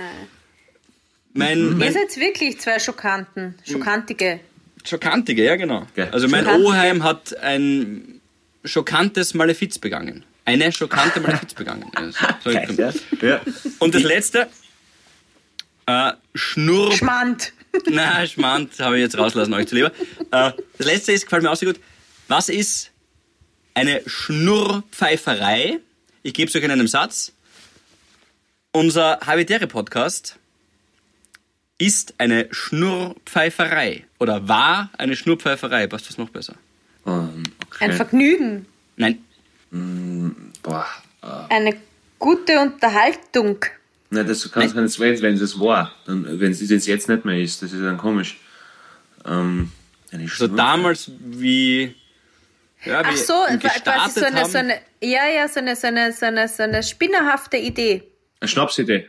Speaker 4: mein,
Speaker 2: Ihr
Speaker 4: mein
Speaker 2: seid wirklich zwei Schockanten. Schockantige.
Speaker 4: Schockantige, ja genau.
Speaker 3: Gell.
Speaker 4: Also mein. Oheim hat ein schockantes Malefiz begangen. Eine schockante Malefiz begangen. So-
Speaker 3: Ja. ja.
Speaker 4: Und das letzte, äh, Schnurr...
Speaker 2: Schmand.
Speaker 4: Na, Schmand, habe ich jetzt rauslassen, euch zu lieber. Äh, das letzte ist, gefällt mir auch sehr gut. Was ist eine Schnurrpfeiferei? Ich gebe es euch in einem Satz. Unser Habitäre-Podcast ist eine Schnurrpfeiferei. Oder war eine Schnurrpfeiferei. Passt das noch besser?
Speaker 3: Ähm, okay.
Speaker 2: Ein Vergnügen.
Speaker 4: Nein.
Speaker 3: Boah.
Speaker 2: Eine gute Unterhaltung.
Speaker 3: Nein, das kannst du nicht wenn wenn es war. Dann, wenn es jetzt nicht mehr ist, das ist dann komisch. Ähm, eine
Speaker 4: So
Speaker 3: Schnur-
Speaker 4: damals wie... Ja,
Speaker 2: Ach so, quasi
Speaker 4: gestartet
Speaker 2: so eine, so eine, ja, ja, so eine, so eine, so eine, so eine spinnerhafte Idee.
Speaker 3: Eine Schnapsidee.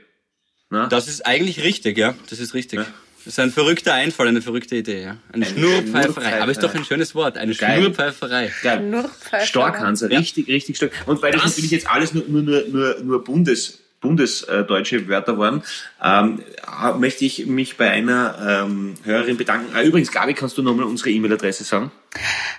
Speaker 3: Na?
Speaker 4: Das ist eigentlich richtig, ja. Das ist richtig.
Speaker 3: Ja.
Speaker 4: Das ist ein verrückter Einfall, eine verrückte Idee, ja. Eine, Schnurrpfeiferei.
Speaker 3: Schnurrpfeiferei.
Speaker 4: Aber ist doch ein schönes Wort. Eine
Speaker 3: Geil.
Speaker 4: Schnurrpfeiferei.
Speaker 3: Geil.
Speaker 2: Schnurrpfeiferei.
Speaker 3: Stark, Hansa, richtig, richtig stark. Und weil das,
Speaker 4: Das-
Speaker 3: natürlich jetzt alles nur, nur, nur, nur Bundes, bundesdeutsche Wörter waren, ähm, äh, möchte ich mich bei einer ähm, Hörerin bedanken. Äh, übrigens, Gabi, kannst du nochmal unsere E-Mail-Adresse sagen?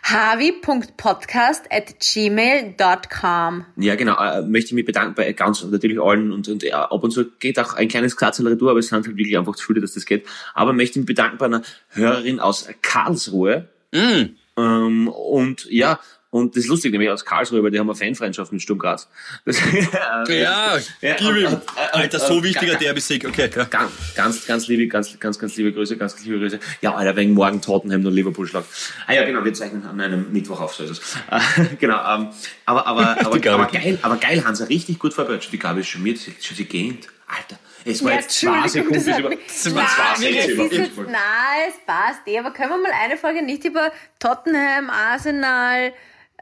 Speaker 2: havi.podcast at gmail.com.
Speaker 3: Ja, genau. Äh, möchte ich mich bedanken bei ganz natürlich allen und, und ja, ab und zu geht auch ein kleines retour, aber es sind halt wirklich einfach zu viele, dass das geht. Aber möchte mich bedanken bei einer Hörerin aus Karlsruhe.
Speaker 4: Mm.
Speaker 3: Ähm, und ja, und das ist lustig, nämlich aus Karlsruhe, weil die haben eine Fanfreundschaft mit Sturm Graz. Das,
Speaker 4: Ja,
Speaker 3: Ja,
Speaker 4: gib
Speaker 3: und-
Speaker 4: ihm.
Speaker 3: und- und-
Speaker 4: Alter, so
Speaker 3: und-
Speaker 4: wichtiger Derby-Sieg. Okay, ja.
Speaker 3: Ganz, ganz, ganz liebe, ganz, ganz, ganz liebe Grüße, ganz liebe Grüße. Ja, Alter, wegen morgen Tottenham nur Liverpool schlag. Ah ja, genau, wir zeichnen an einem Mittwoch auf, so ist es. Äh, genau, ähm, aber, aber, aber, aber geil, aber geil, Hansa, richtig gut vorbereitet. Die Gabi ist schon mir, schon sie gehend. Alter, es war
Speaker 2: Ja,
Speaker 3: jetzt zwei Sekunden
Speaker 2: das
Speaker 3: über, zwei
Speaker 2: Nein,
Speaker 3: Sätze
Speaker 2: es
Speaker 3: über
Speaker 2: ist jetzt, nein, es passt eh, aber können wir mal eine Folge nicht über Tottenham, Arsenal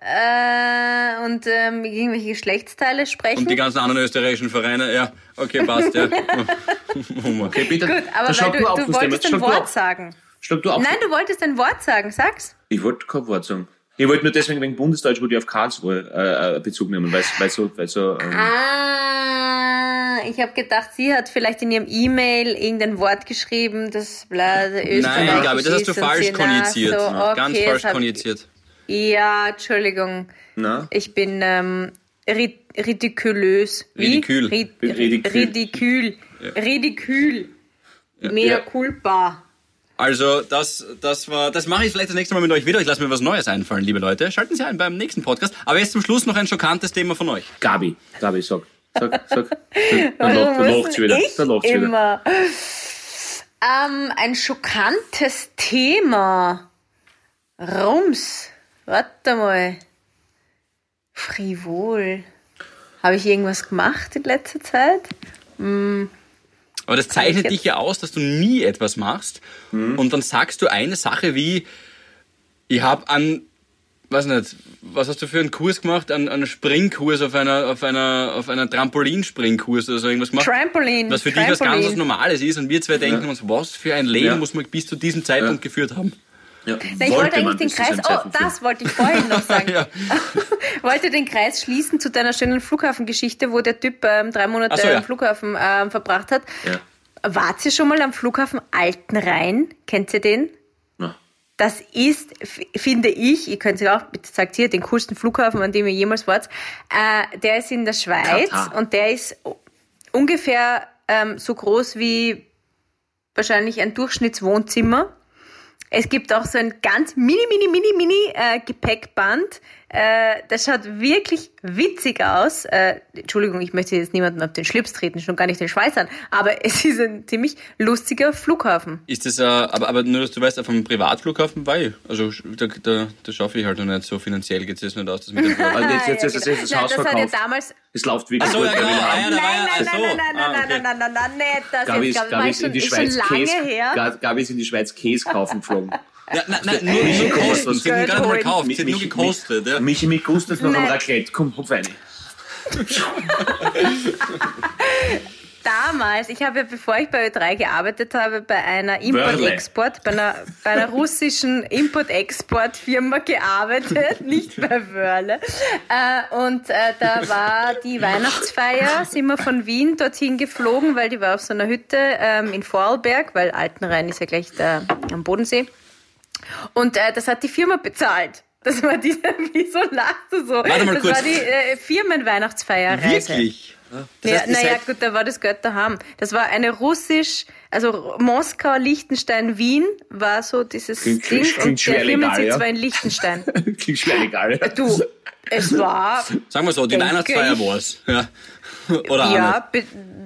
Speaker 2: äh, und ähm, irgendwelche Geschlechtsteile sprechen?
Speaker 4: Und die ganzen anderen österreichischen Vereine, ja. Okay, passt, ja.
Speaker 3: Okay, bitte.
Speaker 2: Gut, aber weil du,
Speaker 3: ab,
Speaker 2: du wolltest ein Wort sagen.
Speaker 3: Schlag du ab.
Speaker 2: Nein, du wolltest ein Wort sagen, sag's.
Speaker 3: Ich wollte kein Wort sagen. Ich wollte nur deswegen wegen Bundesdeutsch, wollte ich auf Karlsruhe äh, äh, Bezug nehmen, weil weil so, weil so ähm,
Speaker 2: Ah, ich habe gedacht, sie hat vielleicht in ihrem E-Mail irgendein Wort geschrieben, das bla, Österreich
Speaker 4: Nein, Gabi, das hast du falsch konjugiert.
Speaker 2: So, okay,
Speaker 4: Ganz falsch konjugiert.
Speaker 2: Ja, Entschuldigung.
Speaker 3: na?
Speaker 2: Ich bin ähm, ri ridikulös. Wie?
Speaker 4: Ridikül.
Speaker 2: Rid
Speaker 3: Ridikül.
Speaker 2: Ridikül. Ridikül. Mea
Speaker 3: Ja.
Speaker 2: culpa.
Speaker 4: Also, das, das war, das mache ich vielleicht das nächste Mal mit euch wieder. Ich lasse mir was Neues einfallen, liebe Leute. Schalten Sie ein beim nächsten Podcast. Aber jetzt zum Schluss noch ein schockantes Thema von euch.
Speaker 3: Gabi, Gabi, sag. Sag, sag. Dann, lacht- dann
Speaker 2: muss
Speaker 3: lacht's wieder. Dann lacht's wieder.
Speaker 2: immer? Ähm, ein schockantes Thema. Rums. Warte mal. Frivol. Habe ich irgendwas gemacht in letzter Zeit?
Speaker 4: Aber das zeichnet dich ja aus, dass du nie etwas machst. Und dann sagst du eine Sache wie, ich habe an, weiß nicht, was hast du für einen Kurs gemacht? An, an einen Springkurs auf einer, auf einer, auf einer Trampolinspringkurs oder so irgendwas gemacht?
Speaker 2: Trampolin.
Speaker 4: was für dich was ganz was Normales ist. Und wir zwei denken uns, was für ein Leben
Speaker 3: Ja.
Speaker 4: muss man bis zu diesem Zeitpunkt geführt haben?
Speaker 3: Ja,
Speaker 2: Na, ich wollte eigentlich den Kreis, oh, das wollte ich vorhin noch sagen.
Speaker 4: Ja.
Speaker 2: wollte den Kreis schließen zu deiner schönen Flughafengeschichte, wo der Typ ähm, drei Monate
Speaker 4: so, ja.
Speaker 2: am Flughafen ähm, verbracht hat.
Speaker 3: Ja.
Speaker 2: Wart ihr schon mal am Flughafen Altenrhein? Kennt ihr den? Das ist, finde ich, ihr könnt es auch, bitte sagt hier, den coolsten Flughafen, an dem ihr jemals wart, äh, der ist in der Schweiz
Speaker 3: Katar.
Speaker 2: und der ist ungefähr ähm, so groß wie wahrscheinlich ein Durchschnittswohnzimmer. Es gibt auch so ein ganz mini, mini, mini, mini äh, Gepäckband. Äh, das schaut wirklich witzig aus. Äh, Entschuldigung, ich möchte jetzt niemanden auf den Schlips treten, schon gar nicht den Schweizern. Aber es ist ein ziemlich lustiger Flughafen.
Speaker 4: Ist das, äh, aber, aber nur, dass du weißt, auf einem Privatflughafen war ich. Also da, da, da schaffe ich halt noch nicht so finanziell, geht es jetzt nicht aus, das mit dem.
Speaker 3: Also jetzt, jetzt, jetzt, jetzt,
Speaker 2: Ja,
Speaker 3: jetzt das
Speaker 2: genau.
Speaker 3: Haus
Speaker 2: Nein, das hat ja
Speaker 3: verkauft.
Speaker 2: damals.
Speaker 3: Es läuft wirklich
Speaker 4: Ach so,
Speaker 3: gut
Speaker 4: ja,
Speaker 3: bei
Speaker 4: genau. Ah, ja, da war ja-
Speaker 2: Nein, nein,
Speaker 4: ach so.
Speaker 2: nein, nein,
Speaker 4: Ah,
Speaker 2: nein,
Speaker 4: okay.
Speaker 2: nein, nein, nein, nein, nicht das
Speaker 3: Gabi
Speaker 2: jetzt.
Speaker 3: ist,
Speaker 2: Gabi,
Speaker 3: Gabi
Speaker 2: war
Speaker 3: ist in
Speaker 2: schon,
Speaker 3: die
Speaker 2: ist
Speaker 3: Schweiz
Speaker 2: schon lange
Speaker 3: Käse,
Speaker 2: her.
Speaker 3: Ga- Gabi ist in die Schweiz Käse kaufen geflogen.
Speaker 4: Ja, nein, nein, nur, nur
Speaker 3: Michi,
Speaker 4: Kosten.
Speaker 3: was-
Speaker 4: Sie haben gar nicht mal
Speaker 2: holen.
Speaker 4: gekauft, sie haben nur
Speaker 3: Michi-
Speaker 4: gekostet. Ja.
Speaker 3: Michi mit Gustas noch am. Raclette. Komm, hopf rein.
Speaker 2: Damals, ich habe ja, bevor ich bei Ö3 gearbeitet habe, bei einer Import-Export, bei einer, bei einer russischen Import-Export-Firma gearbeitet, nicht bei Wörle. Äh, und äh, da war die Weihnachtsfeier, sind wir von Wien dorthin geflogen, weil die war auf so einer Hütte ähm, in Vorarlberg, weil Altenrhein ist ja gleich da am Bodensee. Und äh, das hat die Firma bezahlt. Das war die, wieso lachst du so?
Speaker 4: Warte mal
Speaker 2: das
Speaker 4: kurz.
Speaker 2: war die äh, Firmenweihnachtsfeierreise.
Speaker 4: Wirklich? Das
Speaker 2: Ja,
Speaker 4: heißt, ihr
Speaker 2: naja, gut, da war das Geld daheim. Das war eine russisch, also Moskau, Liechtenstein, Wien war so dieses
Speaker 3: Klingt-
Speaker 2: Ding.
Speaker 3: klingt
Speaker 2: Und der Firmensitz
Speaker 3: ja.
Speaker 2: war in Liechtenstein.
Speaker 3: Klingt schwer legal.
Speaker 2: Du, es war,
Speaker 4: Sagen wir so, die Weihnachtsfeier
Speaker 2: ich.
Speaker 4: war's. Ja. Oder
Speaker 2: ja, be,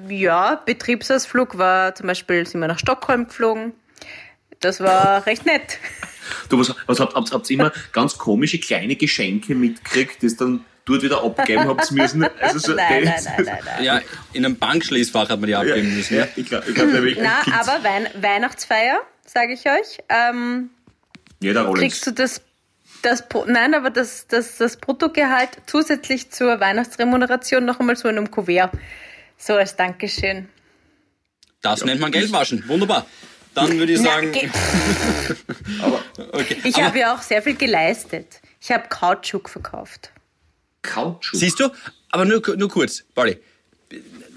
Speaker 2: ja, Betriebsausflug war zum Beispiel, sind wir nach Stockholm geflogen. Das war recht nett.
Speaker 3: Du, was, was habt, habt, habt ihr immer ganz komische kleine Geschenke mitgekriegt, das dann dort wieder abgeben habt müssen? Also so,
Speaker 2: Nein, nein, nein, nein, nein.
Speaker 4: Ja, in einem Bankschließfach hat man die abgeben müssen.
Speaker 3: Ja, ich glaube, ich glaub.
Speaker 2: Na, aber Wein Weihnachtsfeier, sage ich euch. Ähm,
Speaker 3: Jeder Rolex.
Speaker 2: kriegst du das, das nein, aber das, das, das Bruttogehalt zusätzlich zur Weihnachtsremuneration noch einmal so in einem Kuvert. So als Dankeschön.
Speaker 4: Das nennt man Geldwaschen. Wunderbar. Dann würde ich
Speaker 2: Na,
Speaker 4: sagen,
Speaker 2: ge-
Speaker 4: okay.
Speaker 2: ich habe ja auch sehr viel geleistet. Ich habe Kautschuk verkauft.
Speaker 3: Kautschuk.
Speaker 4: siehst du, aber nur, nur kurz, Pauli.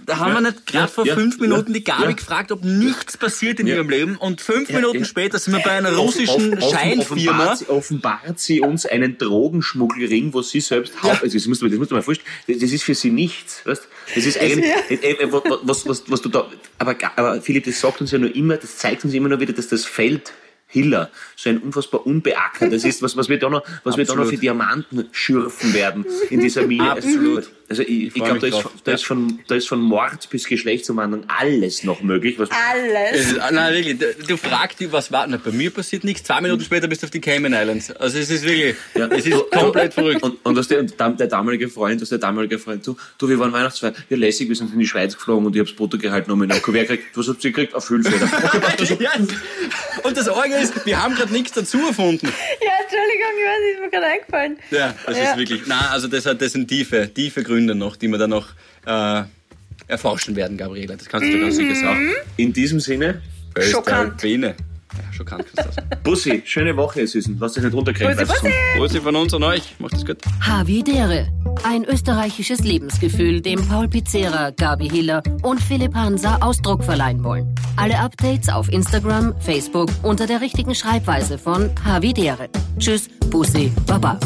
Speaker 4: Da haben wir nicht gerade
Speaker 3: ja,
Speaker 4: vor
Speaker 3: ja,
Speaker 4: fünf Minuten
Speaker 3: ja,
Speaker 4: die Gabi
Speaker 3: ja.
Speaker 4: gefragt, ob nichts passiert in
Speaker 3: Ja.
Speaker 4: ihrem Leben und fünf
Speaker 3: Ja,
Speaker 4: Minuten
Speaker 3: ja.
Speaker 4: später sind wir bei einer
Speaker 3: Offen-
Speaker 4: russischen
Speaker 3: offen-
Speaker 4: Scheinfirma.
Speaker 3: Offenbart, sie- offenbart sie uns einen Drogenschmuggelring, wo sie selbst Haupt, also das musst du, das musst du mal vorstellen, das ist für sie nichts, weißt? Das ist eigentlich, äh, äh, was, was, was du da, aber, aber Philipp, das sagt uns ja nur immer, das zeigt uns immer nur wieder, dass das Feld Hiller so ein unfassbar unbeackertes ist, was, was wir da noch, was wir da noch für Diamanten schürfen werden in dieser Mine.
Speaker 4: Absolut.
Speaker 3: Also ich, ich
Speaker 4: freu
Speaker 3: glaube, da, ist- da, ist von, da ist von Mord bis Geschlechtsumwandlung alles noch möglich. Was,
Speaker 2: Alles.
Speaker 4: Es ist- Nein, wirklich, du, du fragst dich, was war. Na, bei mir passiert nichts. Zwei Minuten später bist du auf die Cayman Islands. Also es ist wirklich,
Speaker 3: Ja,
Speaker 4: es ist
Speaker 3: du-
Speaker 4: komplett verrückt.
Speaker 3: Und, und, was der, und der, damalige Freund, was der damalige Freund, du, du, wir waren Weihnachtsfeier, ja lässig, wir sind in die Schweiz geflogen und ich hab's Bruttogehalt noch in einem Kuvert gekriegt. Was habt ihr gekriegt? Okay, passt, also,
Speaker 4: Ja. Und das Orge ist, wir haben gerade nichts dazu erfunden.
Speaker 2: Ja, Entschuldigung, ich weiß, ist mir gerade eingefallen.
Speaker 4: Ja, das
Speaker 2: Ja.
Speaker 4: ist wirklich. Nein, also das, hat, das sind tiefe, tiefe Gründe noch, die wir dann noch äh, erforschen werden, Gabriela. Das kannst du dir ganz sicher sagen.
Speaker 3: in diesem Sinne,
Speaker 2: Schockant.
Speaker 4: Biene. Ja, schockant kannst du das.
Speaker 3: Bussi, schöne Woche, ihr Süßen. Lasst euch nicht runterkriegen.
Speaker 2: Bussi, Bussi.
Speaker 4: Grüße von uns an euch. Macht es gut.
Speaker 1: Havidere. Ein österreichisches Lebensgefühl, dem Paul Pizzera, Gabi Hiller und Philipp Hansa Ausdruck verleihen wollen. Alle Updates auf Instagram, Facebook unter der richtigen Schreibweise von Havidere. Tschüss, Bussi, Baba.